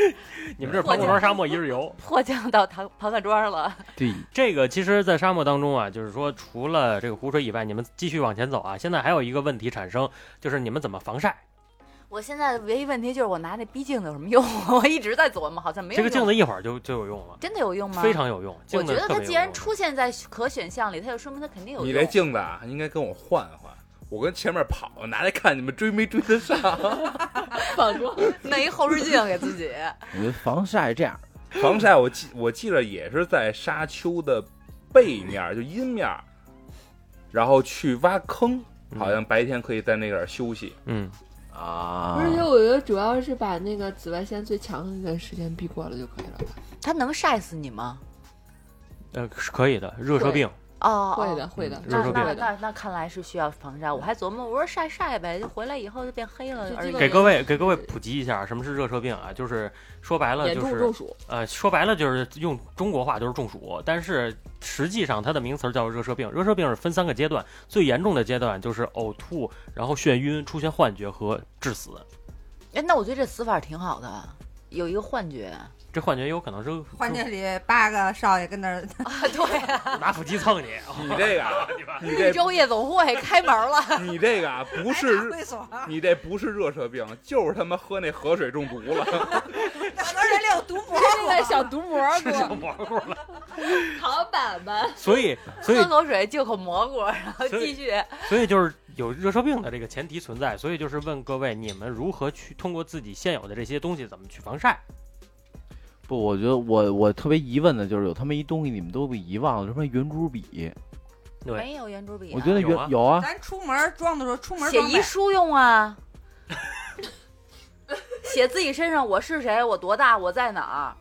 你们这庞各庄沙漠一日游。迫降到庞庞各庄了。对，这个其实，在沙漠当中啊，就是说，除了这个湖水以外，你们继续往前走啊，现在还有一个问题产生，就是你们怎么防晒？我现在唯一问题就是我拿那逼镜子有什么用？我一直在琢磨，好像没有。这个镜子一会儿就就有用了，真的有用吗？非。常有用。我镜子觉得它既然出现在可选项里，它就说明它肯定有用。你这镜子啊，应该跟我换换。我跟前面跑，拿来看你们追没追得上。反光，弄一后视镜给自己。我觉得防晒这样，防晒我记我记得也是在沙丘的背面，就阴面，然后去挖坑，嗯好像白天可以在那点休息。嗯，啊，而且我觉得主要是把那个紫外线最强的那段时间避过了就可以了吧。它能晒死你吗？呃，是可以的，热射病。哦，会的，会的，嗯那那热射病那那看来是需要防晒。我还琢磨，我说晒晒呗，就回来以后就变黑了给各位给各位普及一下，什么是热射病啊？就是说白了就是中暑。呃，说白了就是用中国话就是中暑，但是实际上它的名词叫热射病。热射病是分三个阶段，最严重的阶段就是呕吐，然后眩晕、出现幻觉和致死。哎，那我觉得这死法挺好的，有一个幻觉这幻觉有可能是幻觉里八个少爷跟那儿，啊，对啊，拿腹肌蹭你。你这个啊，你绿洲夜总会开门了。你这个啊，不是会所，你这不是热射病，就是他妈喝那河水中毒了。那都是这有毒蘑现在菇。小毒蘑小菇，蘑菇了，唐板板，所以所以喝口水就口蘑菇，然后所以继续。所以就是有热射病的这个前提存在，所以就是问各位，你们如何去通过自己现有的这些东西怎么去防晒？不，我觉得我我特别疑问的就是有他妈一东西你们都给遗忘了，什么圆珠笔？没有圆珠笔啊，我觉得有啊圆有啊，咱出门装的时候，出门写遗书用啊，写自己身上我是谁，我多大，我在哪儿，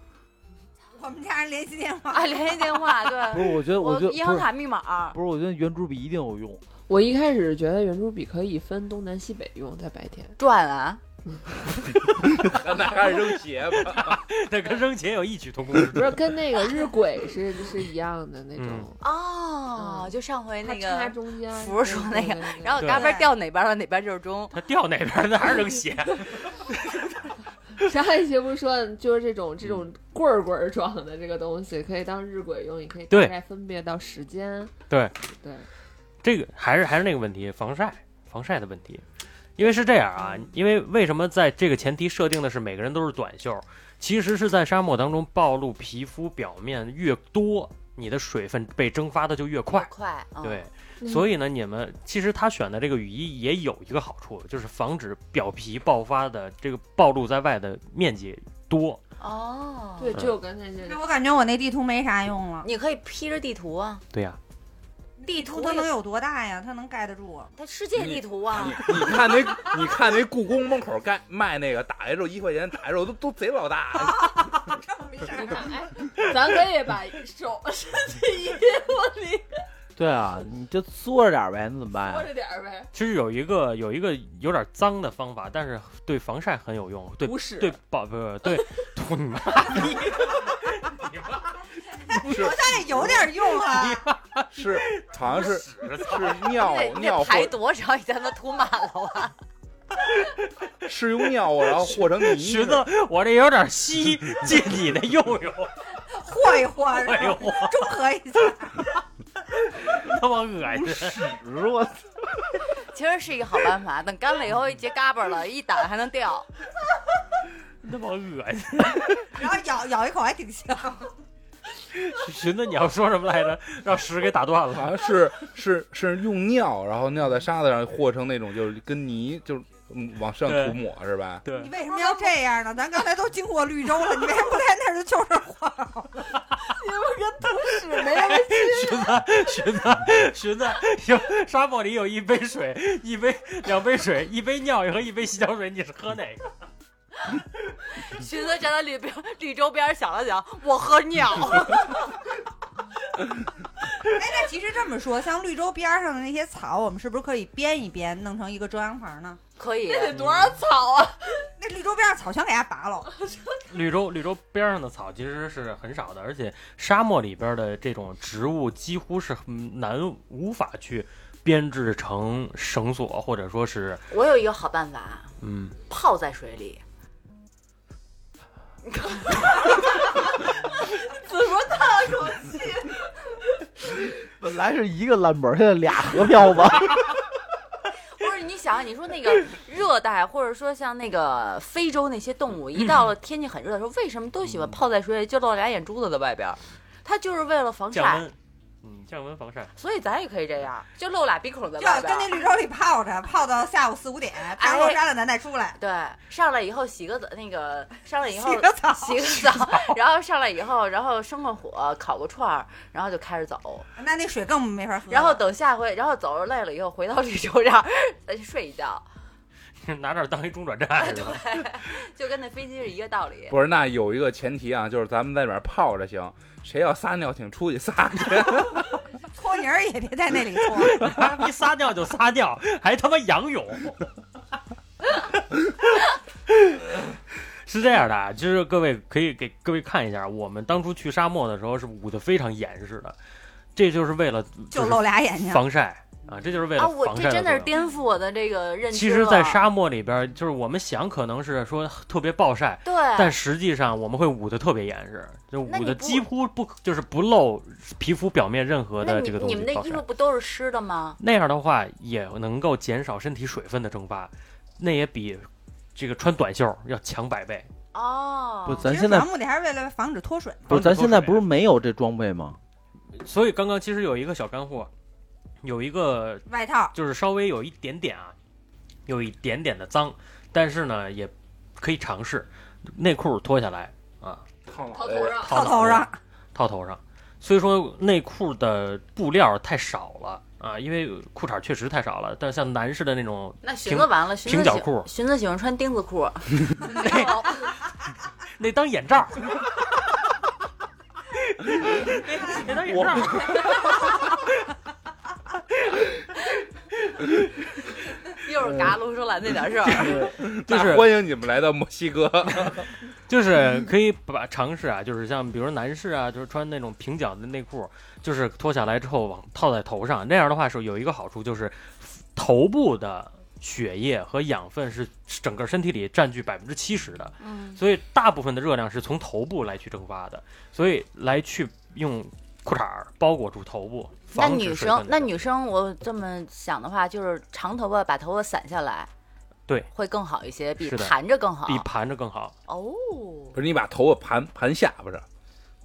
我们家人联系电话。啊，联系电话对，不，是，我觉得我我觉得银行卡密码，不是，我觉得圆珠笔一定有用。我一开始觉得圆珠笔可以分东南西北用，在白天。转啊，那还是扔鞋吧。那跟扔鞋有异曲同工之处。不是跟那个日晷是是一样的那种，哦，嗯就上回那个中间。福说那个然后嘎边掉哪边了，哪边就是中。他掉哪边儿那还是扔鞋？上一期不是说，就是这种这种棍儿棍儿状的这个东西，可以当日晷用，也可以大概分别到时间。对对，这个还是还是那个问题，防晒防晒的问题。因为是这样啊，因为为什么在这个前提设定的是每个人都是短袖，其实是在沙漠当中暴露皮肤表面越多，你的水分被蒸发的就越快。快，嗯对，嗯所以呢，你们其实他选的这个雨衣也有一个好处，就是防止表皮爆发的这个暴露在外的面积多。哦，对，就我刚才这那我感觉我那地图没啥用了，你可以披着地图啊，对呀、地图它能有多大呀？它能盖得住？它世界地图啊你，你看那，你看那故宫门口盖卖那个打下肉一块钱，打下肉都都贼老大。你看，哎，咱可以把手伸进衣服里 对啊，你就缩着点呗，那怎么办缩呀？着点呗。其实有一个有一个有点脏的方法，但是对防晒很有用，对不是对保不对涂你妈逼！是我那有点用啊！是，好像是是尿尿排多少你才能涂满了啊？是用尿然后和成泥。寻思我这有点稀，借你的用用，和一和，哎呦，中和一下。他妈恶心！我操其实是一个好办法，等干了以后一结嘎巴了，一打还能掉。那么恶心！然后咬咬一口还挺香。寻思你要说什么来着？让屎给打断了好了。像是是是用尿，然后尿在沙子上和成那种就是跟泥就是嗯往上涂抹是吧？对你，为什么要这样呢？咱刚才都经过绿洲了，你为什么不在那儿就就着画？是没那么寻思寻思寻思，有沙漠里有一杯水，一杯两杯水，一杯尿和一杯洗脚水，你是喝哪个？寻思站在绿边绿周边想了想，我喝尿。哎，那其实这么说，像绿洲边上的那些草，我们是不是可以编一编，弄成一个遮阳棚呢？可以，那得多少草啊？那绿洲边上草全给它拔了，绿洲绿洲边上的草其实是很少的，而且沙漠里边的这种植物几乎是很难无法去编制成绳索，或者说是我有一个好办法，嗯，泡在水里。怎么叹口气？本来是一个蓝本，现在俩合票吧。不是，你想，你说那个热带，或者说像那个非洲那些动物，一到了天气很热的时候，为什么都喜欢泡在水里，就露俩眼珠子在外边儿？它就是为了防晒，嗯，降温防晒。所以咱也可以这样，就露俩鼻孔在就外边儿。跟那绿洲里泡着，泡到下午四五点，太阳落山了咱再出来。对，上来以后洗个澡，那个上来以后洗个澡洗个澡，然后上来以后，然后生个火，烤个串儿，然后就开始走。那那水更没法喝。然后等下回，然后走着累了以后，回到绿洲这儿 再去睡一觉，拿这儿当一中转站 是吧？就跟那飞机是一个道理。不是，那有一个前提啊，就是咱们在里面泡着行，谁要撒尿，请出去撒去。搓泥儿也别在那里搓。一撒尿就撒尿，还他妈仰泳。是这样的啊，就是各位可以给各位看一下，我们当初去沙漠的时候是捂得非常严实的，这就是为了就露俩眼睛。防晒啊，这就是为了啊，我防晒这真的是颠覆我的这个认知其实，在沙漠里边，就是我们想可能是说特别暴晒，对，但实际上我们会捂得特别严实，就捂得几乎不就是不露皮肤表面任何的这个东西你们那衣服。不都是湿的吗？那样的话也能够减少身体水分的蒸发，那也比这个穿短袖要强百倍。哦，不，咱现在目的还是为了防止脱水。不是，咱现在不是没有这装备吗？所以刚刚其实有一个小干货，有一个外套。就是稍微有一点点啊，有一点点的脏，但是呢也可以尝试，内裤脱下来啊，套脑袋套头上，套头上，套头上。所以说内裤的布料太少了啊，因为裤衩确实太少了，但像男士的那种那寻子完了，寻思喜平角裤寻子喜欢穿钉子裤，那当眼罩儿，那当眼罩 又是嘎龙舌兰那点事儿。就是欢迎你们来到墨西哥。就是可以把尝试啊，就是像比如男士啊，就是穿那种平角的内裤，就是脱下来之后往套在头上，那样的话是有一个好处，就是头部的血液和养分是整个身体里占据百分之七十的，嗯，所以大部分的热量是从头部来去蒸发的，所以来去用裤衩儿包裹住头部。那女生那女生，我这么想的话，就是长头发把头发散下来，对，会更好一些，比盘着更好。比盘着更好。哦，不是你把头发盘盘下巴上，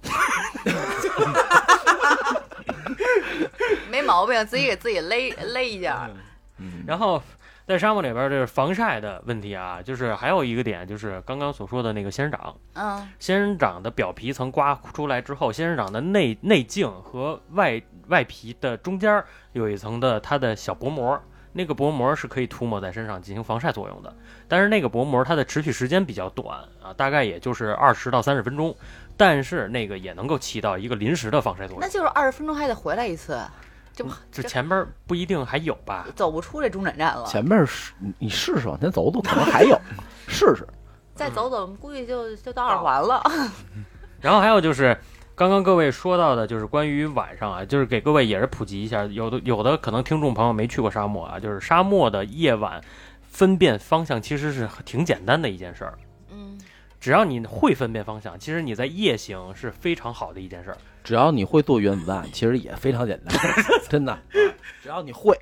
没毛病，自己给自己勒勒一下。嗯，然后在沙漠里边儿，这是防晒的问题啊，就是还有一个点，就是刚刚所说的那个仙人掌。嗯仙人掌的表皮层刮出来之后，仙人掌的内内茎和外外皮的中间儿有一层的它的小薄膜，那个薄膜是可以涂抹在身上进行防晒作用的。但是那个薄膜它的持续时间比较短啊，大概也就是二十到三十分钟，但是那个也能够起到一个临时的防晒作用。那就是二十分钟还得回来一次，这不这前边儿不一定还有吧？走不出这中转站了。前面是你你试试往前走走，可能还有，试试。再走走，估计就就到二环了。然后还有就是，刚刚各位说到的，就是关于晚上啊，就是给各位也是普及一下，有的有的可能听众朋友没去过沙漠啊，就是沙漠的夜晚分辨方向其实是挺简单的一件事儿，嗯，只要你会分辨方向，其实你在夜行是非常好的一件事儿。只要你会做原子弹，其实也非常简单，真的。只要你会，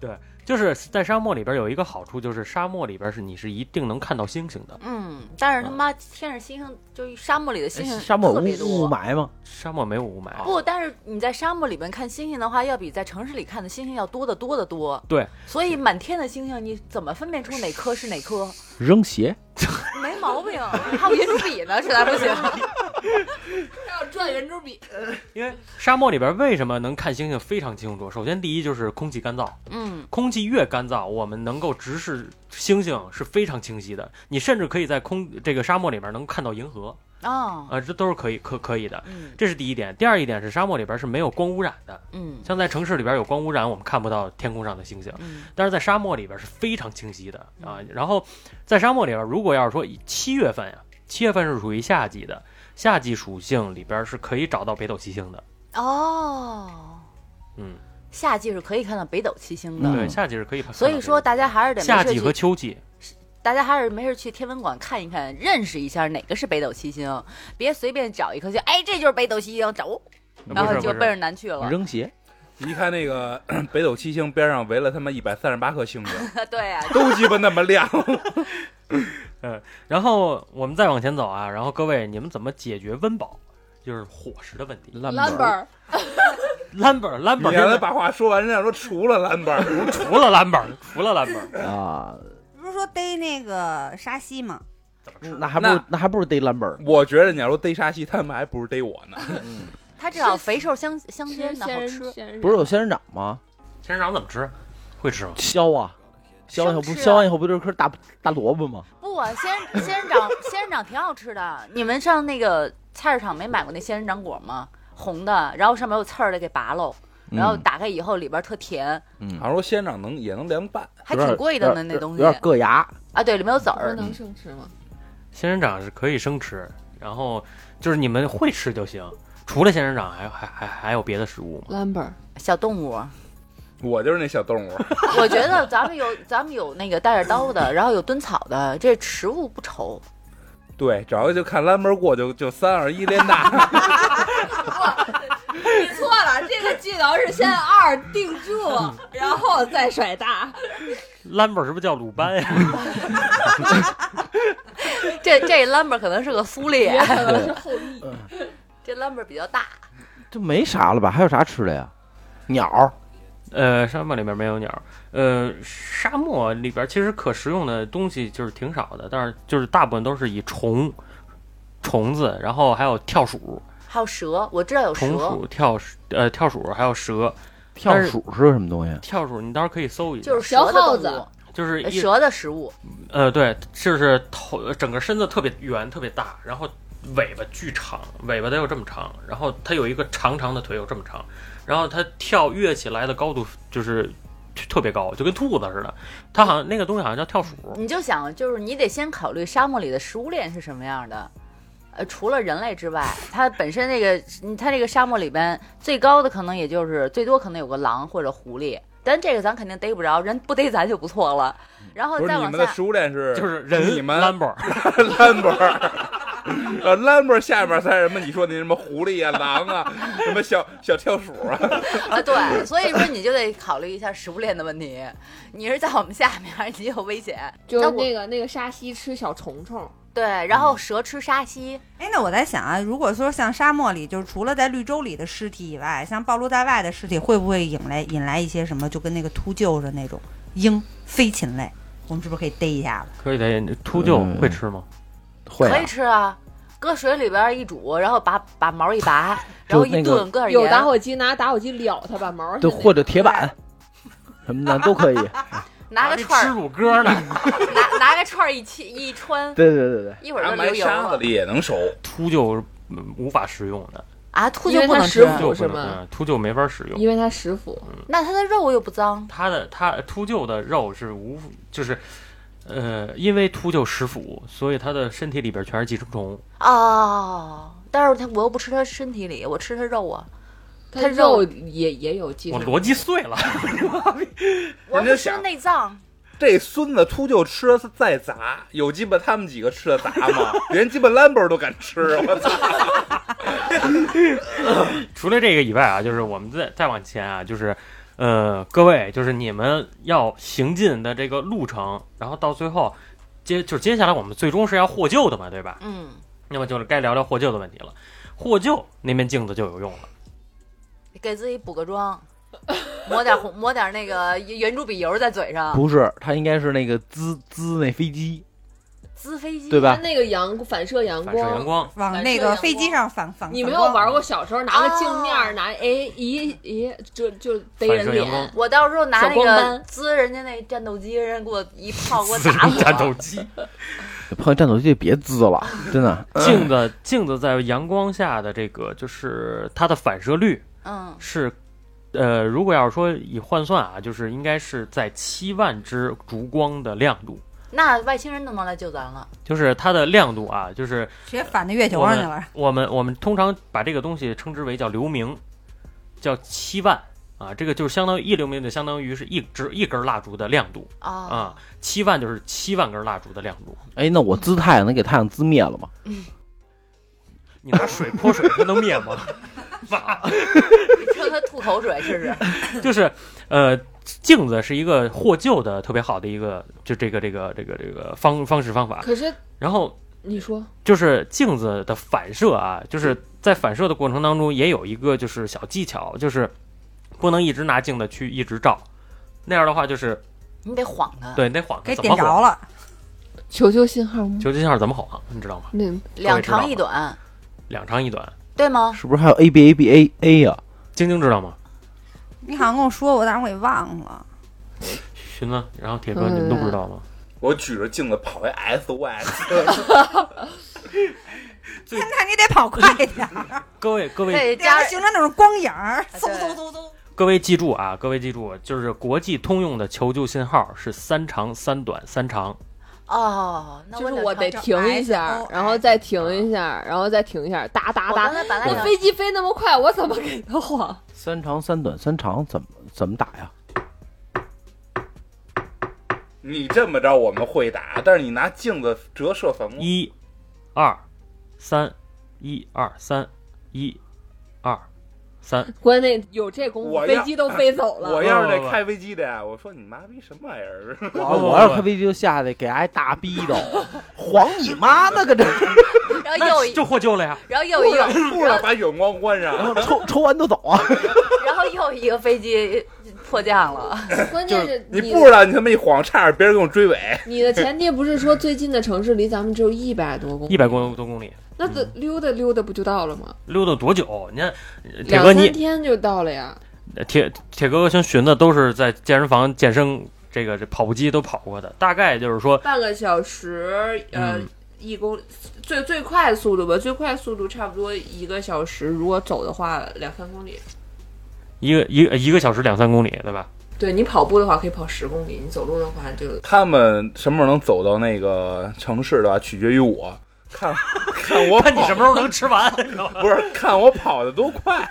对就是在沙漠里边有一个好处，就是沙漠里边是你是一定能看到星星的。嗯，但是他妈天上星星，就沙漠里的星星哎沙漠有特别雾雾。霾吗？沙漠没有雾霾，不，但是你在沙漠里边看星星的话，要比在城市里看的星星要多得多得多。对，所以满天的星星，你怎么分辨出哪颗是哪颗？扔鞋，没毛病。还有圆珠笔呢，实在不行。要转圆珠笔，因为沙漠里边为什么能看星星非常清楚？首先第一就是空气干燥，嗯，空气越干燥，我们能够直视星星是非常清晰的。你甚至可以在空这个沙漠里边能看到银河哦，啊、这都是可以可可以的。嗯这是第一点。第二一点是沙漠里边是没有光污染的，嗯像在城市里边有光污染，我们看不到天空上的星星。嗯但是在沙漠里边是非常清晰的啊。然后在沙漠里边，如果要是说以七月份呀，七月份是属于夏季的，夏季属性里边是可以找到北斗七星的。哦，嗯，夏季是可以看到北斗七星的。对，夏季是可以看。所以说，大家还是得夏季和，秋季，大家还是没事去天文馆看一看，认识一下哪个是北斗七星，别随便找一颗星，哎，这就是北斗七星，走，然后就奔着南去了。扔鞋，一看那个 北斗七星边上围了他妈一百三十八颗星星，对啊，都鸡巴那么亮。然后我们再往前走啊，然后各位你们怎么解决温饱，就是伙食的问题？兰兰本儿，兰本儿，兰本儿现在你刚才把话说完，人家说除了蓝本儿，除了兰本儿，除了兰本儿，啊，不是说逮那个沙溪吗？那还不如那那还不如逮兰本儿。我觉得你要说逮沙溪，他们还不如逮我呢。他至少肥瘦相相吃间的好吃。不是有仙人掌吗？仙人掌怎么吃？会吃吗？削啊，削完以后不削完以后不就是颗大大萝卜吗？仙人仙人掌仙人掌挺好吃的。你们上那个菜市场没买过那仙人掌果吗？红的，然后上面有刺儿的，给拔喽，然后嗯打开以后里边特甜，嗯好像说仙人掌能也能凉拌，还挺贵的呢，那东西有点硌牙。啊，对，里面有籽不儿。能生吃吗？仙人掌是可以生吃，然后就是你们会吃就行。除了仙人掌，还还还还有别的食物吗？兰本儿，小动物，我就是那小动物。我觉得咱们有咱们有那个带着刀的，然后有蹲草的，这食物不愁。对，主要就看蓝门过就就三二一连打。你错了，这个技能是先二定住，然后再甩大。兰本儿是不是叫鲁班呀？这这 lumber 可能是个苏烈，可能是后裔。这 lumber 比较大。这没啥了吧？还有啥吃的呀？鸟儿，呃，沙漠里边没有鸟。呃，沙漠里边其实可食用的东西就是挺少的，但是就是大部分都是以虫、虫子，然后还有跳鼠、还有蛇，我知道有蛇，虫鼠、跳呃跳鼠，还有蛇。跳鼠是什么东西？跳鼠你到时候可以搜一下，就是小蛇的动耗子物，就是蛇的食物。呃对，就是头整个身子特别圆、特别大，然后尾巴巨长，尾巴得有这么长，然后它有一个长长的腿有这么长，然后它跳跃起来的高度就是特别高，就跟兔子似的。它好像那个东西好像叫跳鼠，你就想，就是你得先考虑沙漠里的食物链是什么样的。呃，除了人类之外，它本身那个，嗯它这个沙漠里边最高的可能也就是最多可能有个狼或者狐狸，但这个咱肯定逮不着，人不逮咱就不错了。然后不是再往下，你们的食物链是就是人你们兰博，呃，兰博儿下边才是什么？你说那什么狐狸啊、狼啊，什么小小跳鼠啊？啊，对，所以说你就得考虑一下食物链的问题。你是在我们下面，你有危险。就是那个那个沙溪吃小虫虫，对，然后蛇吃沙溪，哎，那我在想啊，如果说像沙漠里，就是除了在绿洲里的尸体以外，像暴露在外的尸体，会不会引来引来一些什么，就跟那个秃鹫似的那种鹰飞禽类？我们是不是可以逮一下子？可以逮。秃鹫嗯会吃吗？会啊可以吃啊。搁水里边一煮，然后把把毛一拔，然后一炖，搁点盐有打火机拿打火机燎它，把毛儿对，或者铁板什么的都可以。拿个串儿，吃乳鸽呢？拿拿个串儿一切一穿，对对对对，一会儿拿就流油了沙子也能熟。秃鹫嗯无法食用的，啊！秃鹫不能吃是吗秃鹫没法食用。因为它食腐。那它的肉又不脏，它的它秃鹫的肉是无就是。呃，因为秃鹫食腐，所以它的身体里边全是寄生虫。哦。但是它我又不吃它身体里，我吃它肉啊。它它肉肉也也有寄生虫。我逻辑碎了，我就吃人家想内脏，这孙子秃鹫吃的再杂，有鸡巴他们几个吃的杂吗？连鸡巴兰博儿都敢吃，我操！除了这个以外啊，就是我们再再往前啊，就是呃，各位，就是你们要行进的这个路程，然后到最后接就是接下来我们最终是要获救的嘛，对吧？嗯，那么就是该聊聊获救的问题了。获救那面镜子就有用了，给自己补个妆，抹点红，抹点那个圆珠笔油在嘴上，不是，它应该是那个滋滋那飞机，滋飞机，对吧？那个阳反射阳反射阳光。往那个飞机上反反，你没有玩过？小时候拿个镜面哦，拿哎咦咦，就就逮人反射阳光脸。我到时候拿那个滋人家那战斗机，人家给我一炮给我私打死人战斗。机，碰见战斗机 别滋了，真的。镜子镜子在阳光下的这个就是它的反射率嗯，是，呃，如果要是说以换算啊，就是应该是在七万只烛光的亮度，那外星人都能来救咱了。就是它的亮度啊，就是直接反到月球我们上去了。我们我们通常把这个东西称之为叫流明，叫七万啊，这个就是相当于一流明，就相当于是一支一根蜡烛的亮度啊啊，七万就是七万根蜡烛的亮度。哎，那我滋太阳能给太阳滋灭了吗？你拿水泼水，它能灭吗？哇，你说他吐口水试试。就是呃，镜子是一个获救的特别好的一个，就这个这个这个这个方方式方法。可是然后你说就是镜子的反射啊，就是在反射的过程当中也有一个就是小技巧，就是不能一直拿镜子去一直照，那样的话就是你得晃它，对，你得晃它给怎么晃？点着了，求救信号吗？求救信号怎么晃？你知道吗？那两长一短，两长一短。对吗？是不是还有 A B A B A A 呀？晶晶知道吗？你好像跟我说过，但是我给忘了。寻子，然后铁哥，你们都不知道吗？我举着镜子跑一 SOS，那你得跑快点儿，各位各位对，得加形成那种光影儿，嗖对嗖嗖嗖。各位记住啊，各位记住，就是国际通用的求救信号是三长三短三长。哦，那就是我我得停一下然后再停一下，然后再停一下，哒哒哒我飞机飞那么快，我怎么给它晃？三长三短三长怎么怎么打呀？你这么着我们会打，但是你拿镜子折射反光，一、二、三，一二三，一、二、三。关键有这功夫，我要飞机都飞走了。我要是那开飞机的呀，我说你妈逼什么玩意儿？我我要是开飞机就下去给挨大逼斗，晃你妈呢！搁这，然后又一就获救了呀！然后又一个，不然把远光关上然上。后抽抽完就走啊！然后又一个飞机迫降了。关键是你不知道你他妈一晃，差点别人给我追尾。你的前提不是说最近的城市离咱们只有一百多公里，一百公多公里，那这溜达溜达不就到了吗？溜达多久？你看，铁两哥你三天就到了呀。铁铁哥哥像寻的都是在健身房健身，这个这跑步机都跑过的，大概就是说，半个小时，呃，嗯一公最最快速度吧，最快速度差不多一个小时，如果走的话两三公里。一个一个一个小时两三公里，对吧？对你跑步的话可以跑十公里，你走路的话就他们什么时候能走到那个城市的话，取决于我。看 看我跑看你什么时候能吃完？不是看我跑的多快，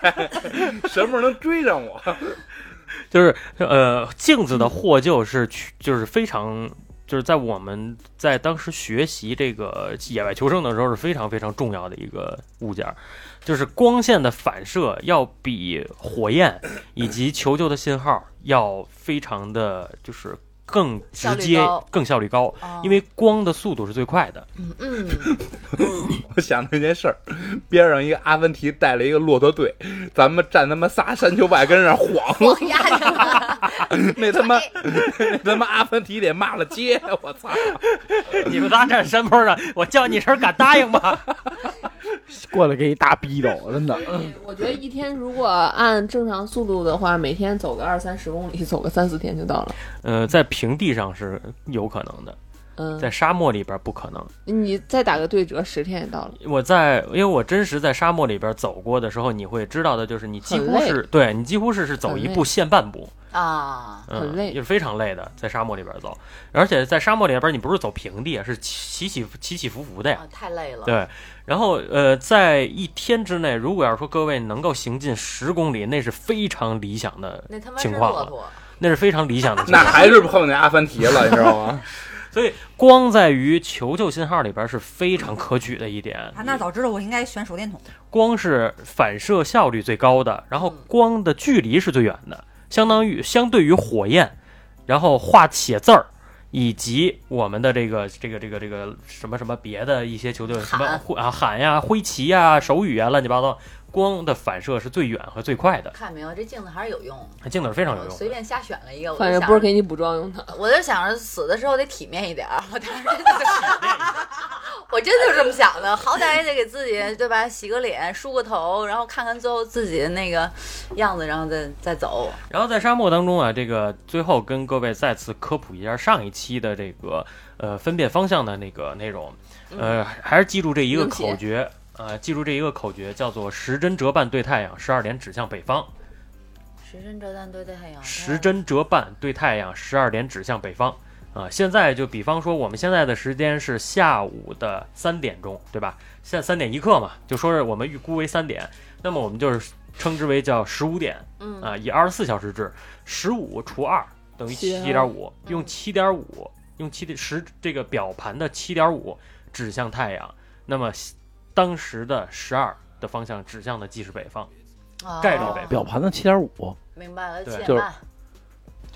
什么时候能追上我？就是呃，镜子的获救是去就是非常。就是在我们在当时学习这个野外求生的时候是非常非常重要的一个物件儿，就是光线的反射要比火焰以及求救的信号要非常的就是更直接高、更效率高，哦因为光的速度是最快的。嗯 嗯，我想到一件事儿，边上一个阿凡提带了一个骆驼队，咱们站他妈仨山丘外跟那儿晃，我压去了。那他妈那他妈阿凡提得骂了街，我操！你们仨站山坡上，我叫你一声，敢答应吗？过来给你大逼斗，真的。我觉得一天如果按正常速度的话，每天走个二三十公里，走个三四天就到了。呃，在平地上是有可能的，嗯，在沙漠里边不可能。你再打个对折，十天也到了。我在，因为我真实在沙漠里边走过的时候，你会知道的，就是你几乎是对你几乎是是走一步陷半步，啊，嗯，很累也是非常累的，在沙漠里边走，而且在沙漠里边你不是走平地，是起起起起伏伏的呀。啊太累了。对，然后呃，在一天之内，如果要是说各位能够行进十公里，那是非常理想的情况了，那是非常理想的那。还是碰见阿凡提了，你知道吗？所以光在于求救信号里边是非常可取的一点。啊，那早知道我应该选手电筒。光是反射效率最高的，然后光的距离是最远的，相当于相对于火焰，然后画写字儿，以及我们的这个这个这个这个什么什么别的一些球队什么喊啊喊呀、挥旗呀、手语啊，乱七八糟，光的反射是最远和最快的，看没有，这镜子还是有用。镜子是非常有用随便瞎选了一个，我反正就想不是给你补妆用的。我就想着死的时候得体面一点儿，我当时 真的就，我真就这么想的，好歹也得给自己对吧，洗个脸，梳个头，然后看看最后自己的那个样子，然后再再走。然后在沙漠当中啊，这个最后跟各位再次科普一下上一期的这个呃分辨方向的那个内容，呃，还是记住这一个口诀，呃，记住这一个口诀叫做时针折半对太阳，十二点指向北方。时针折半对太阳，时针折半对太阳，十二点指向北方。啊，现在就比方说我们现在的时间是下午的三点钟，对吧？现在三点一刻嘛，就说是我们预估为三点，那么我们就是称之为叫十五点嗯啊，以二十四小时制，十五除二等于七点五，用七点五，用七点十这个表盘的七点五指向太阳，那么当时的十二的方向指向的既是北方，哦概率北方表盘的七点五明白了，对七点半。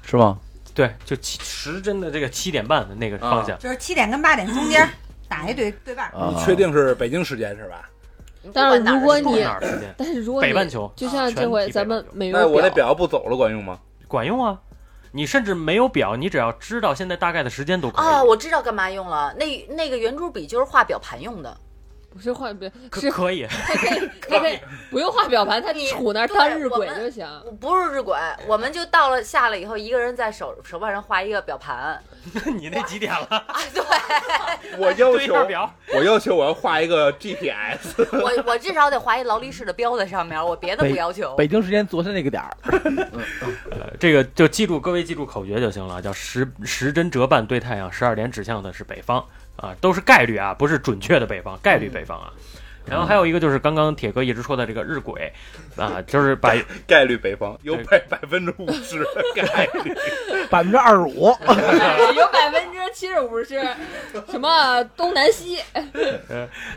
是吗？对，就七时针的这个七点半的那个方向。就是七点跟八点中间 打一对对半。啊，你确定是北京时间是吧？但是如果你但是如果你北半球就像全这回体咱们北半球每月那我这表不走了管用吗？管用啊？你甚至没有表，你只要知道现在大概的时间都可以。啊，我知道干嘛用了，那那个圆珠笔就是画表盘用的。不是换表，是可可以，它可以，它可以不用画表盘，它你杵那儿当日晷就行。不是日晷，我们就到了下了以后，一个人在手手腕上画一个表盘 你那几点了？啊，对我要求，表。我要求我要画一个 GPS，我我至少得画一劳力士的标在上面，我别的不要求。北京时间昨天那个点儿，呃，这个就记住，各位记住口诀就行了，叫时时针折半对太阳，十二点指向的是北方啊，都是概率啊，不是准确的北方，概率北方啊。然后还有一个就是刚刚铁哥一直说的这个日晷啊，就是把概率北方有百百分之五十的 概率。百分之二十五，有百分之七十五是什么东南西？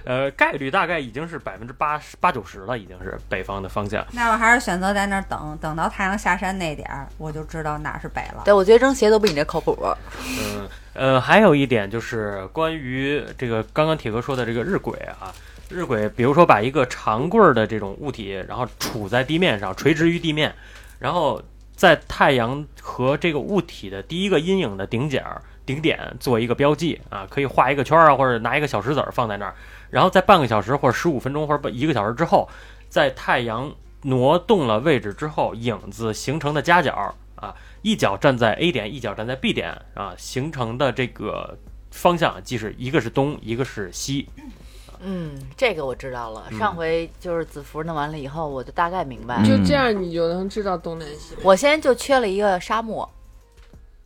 呃概率大概已经是百分之八十八九十了，已经是北方的方向。那我还是选择在那儿等，等到太阳下山那点儿，我就知道哪儿是北了。对，我觉得扔鞋都比你这靠谱。嗯呃，还有一点就是关于这个刚刚铁哥说的这个日晷啊，日晷，比如说把一个长棍儿的这种物体，然后杵在地面上，垂直于地面，然后在太阳和这个物体的第一个阴影的顶点儿顶点做一个标记啊，可以画一个圈儿啊，或者拿一个小石子儿放在那儿，然后在半个小时或者十五分钟或者一个小时之后，在太阳挪动了位置之后，影子形成的夹角啊，一脚站在 A 点，一脚站在 B 点啊，形成的这个方向，即是一个是东，一个是西。啊嗯，这个我知道了。嗯上回就是子服弄完了以后，我就大概明白就这样你就能知道东南西北。我现在就缺了一个沙漠，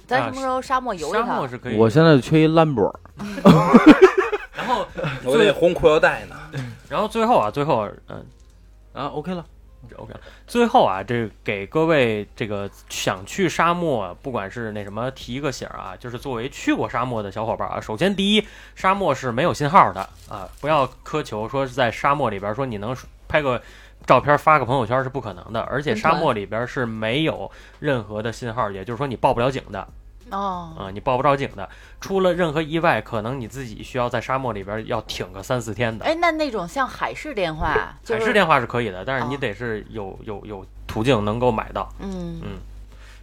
咱啊什么时候沙漠游一趟？沙漠是可以，我现在就缺一兰博，然后我得红裤腰带呢。然后最后啊，最后嗯。啊，OK 了，OK，最后啊，这给各位这个想去沙漠，不管是那什么提一个醒儿啊，就是作为去过沙漠的小伙伴啊，首先第一，沙漠是没有信号的啊，不要苛求说是在沙漠里边说你能拍个照片发个朋友圈是不可能的，而且沙漠里边是没有任何的信号，也就是说你报不了警的哦，啊，你报不着警的，出了任何意外，可能你自己需要在沙漠里边要挺个三四天的。哎，那那种像海事电话，就是海事电话是可以的，但是你哦。得是有有有途径能够买到。嗯。嗯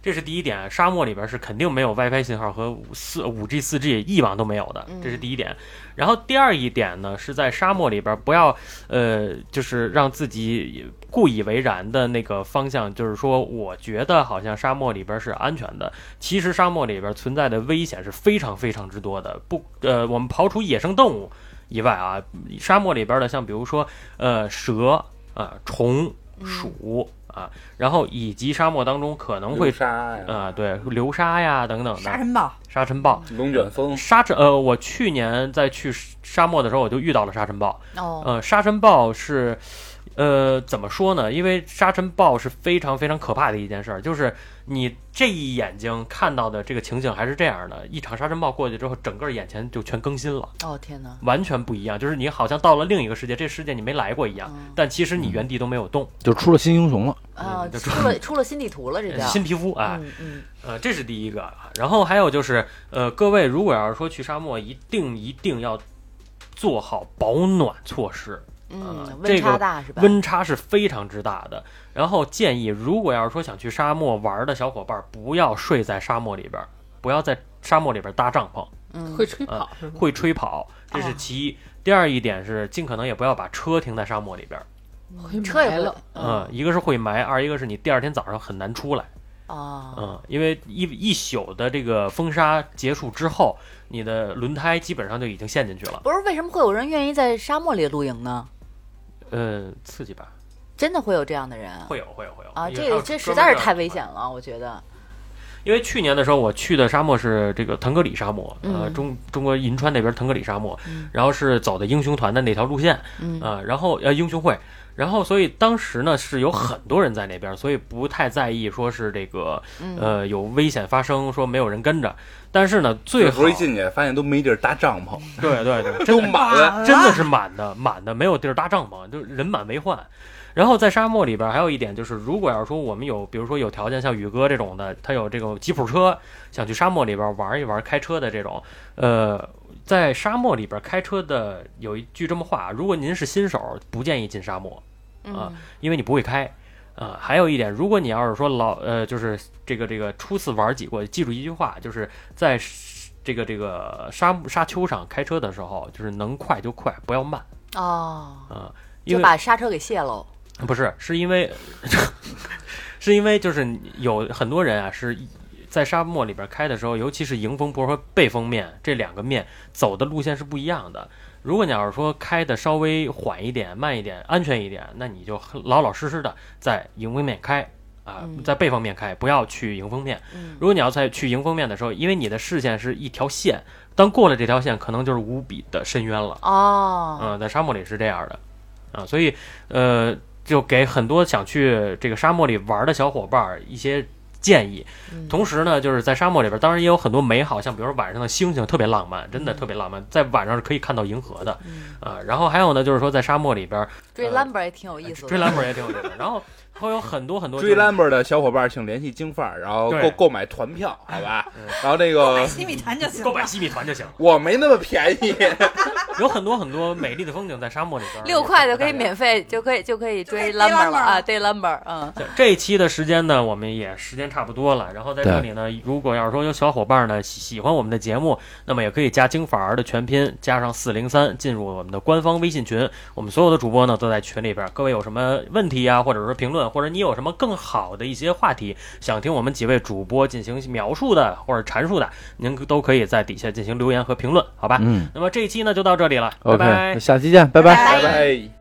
这是第一点，沙漠里边是肯定没有 WiFi 信号和四五 G、四 G 一网都没有的，这是第一点。然后第二一点呢，是在沙漠里边不要呃，就是让自己故以为然的那个方向，就是说，我觉得好像沙漠里边是安全的，其实沙漠里边存在的危险是非常非常之多的。不，呃，我们刨除野生动物以外啊，沙漠里边的像比如说呃蛇啊、虫、鼠啊，然后以及沙漠当中可能会沙呀，啊、对，流沙呀等等的沙尘暴，沙尘暴。龙卷风，沙尘呃，我去年在去沙漠的时候，我就遇到了沙尘暴。哦，呃，沙尘暴是，呃，怎么说呢？因为沙尘暴是非常非常可怕的一件事儿，就是你这一眼睛看到的这个情景还是这样的，一场沙尘暴过去之后，整个眼前就全更新了，哦天哪，完全不一样，就是你好像到了另一个世界，这世界你没来过一样，嗯但其实你原地都没有动，就出了新英雄了。啊，嗯就出了出了新地图了，这叫新皮肤啊。嗯嗯呃，这是第一个啊。然后还有就是，呃，各位如果要是说去沙漠，一定一定要做好保暖措施，嗯呃，温差这个大是吧？温差是非常之大的。然后建议，如果要是说想去沙漠玩的小伙伴，不要睡在沙漠里边儿，不要在沙漠里边搭帐篷，嗯会吹跑？会吹跑，这是哦其一。第二一点是，尽可能也不要把车停在沙漠里边儿，车也不埋了，嗯，一个是会埋，二一个是你第二天早上很难出来。哦，嗯，因为一一宿的这个风沙结束之后，你的轮胎基本上就已经陷进去了。不是为什么会有人愿意在沙漠里露营呢？呃，刺激吧？真的会有这样的人会有，会有，会有啊？这个这这实在是太危险了，我觉得。因为去年的时候，我去的沙漠是这个腾格里沙漠，呃，嗯中中国银川那边腾格里沙漠，嗯然后是走的英雄团的那条路线，嗯啊、然后呃英雄会，然后所以当时呢是有很多人在那边，所以不太在意说是这个嗯呃有危险发生，说没有人跟着，但是呢最好这时候一进去发现都没地儿搭帐篷，对对对，都真满了。真的是满的，满的，没有地儿搭帐篷，就人满为患。然后在沙漠里边还有一点就是，如果要是说我们有，比如说有条件，像宇哥这种的，他有这种吉普车，想去沙漠里边玩一玩开车的这种，呃，在沙漠里边开车的有一句这么话，如果您是新手，不建议进沙漠，啊嗯因为你不会开。啊、还有一点，如果你要是说老呃，就是这个这个初次玩几过，记住一句话，就是在这个这个沙沙丘上开车的时候，就是能快就快，不要慢哦，啊、因就为把刹车给卸喽。不是，是因为 是因为就是有很多人啊是在沙漠里边开的时候，尤其是迎风坡和背风面这两个面走的路线是不一样的。如果你要是说开的稍微缓一点、慢一点、安全一点，那你就老老实实的在迎风面开啊、嗯在背风面开，不要去迎风面。嗯如果你要在去迎风面的时候，因为你的视线是一条线，当过了这条线，可能就是无比的深渊了。哦，嗯，在沙漠里是这样的，啊，所以呃，就给很多想去这个沙漠里玩的小伙伴儿一些建议。嗯同时呢，就是在沙漠里边，当然也有很多美好，像比如说晚上的星星特别浪漫，真的嗯特别浪漫，在晚上是可以看到银河的嗯啊。然后还有呢，就是说在沙漠里边追兰博也挺有意思的。追兰博也挺有意思的，然后会有很多很多追兰博的小伙伴请联系京范儿，然后购购买团票，好吧嗯？然后那个西米团就行。购买西米团就行，我没那么便宜，有很多很多美丽的风景在沙漠里边，六块就可以免。费，就可以就可以追就可以兰博了啊，对兰博，嗯，这一期的时间呢，我们也时间差不多了。然后在这里呢，如果要是说有小伙伴呢喜喜欢我们的节目，那么也可以加京范儿的全拼加上四零三，进入我们的官方微信群。我们所有的主播呢都在群里边儿。各位有什么问题啊、或者说评论，或者你有什么更好的一些话题想听我们几位主播进行描述的或者阐述的，您都可以在底下进行留言和评论，好吧？嗯，那么这一期呢就到这这里了，拜 OK，拜。下期见，拜拜。拜拜拜。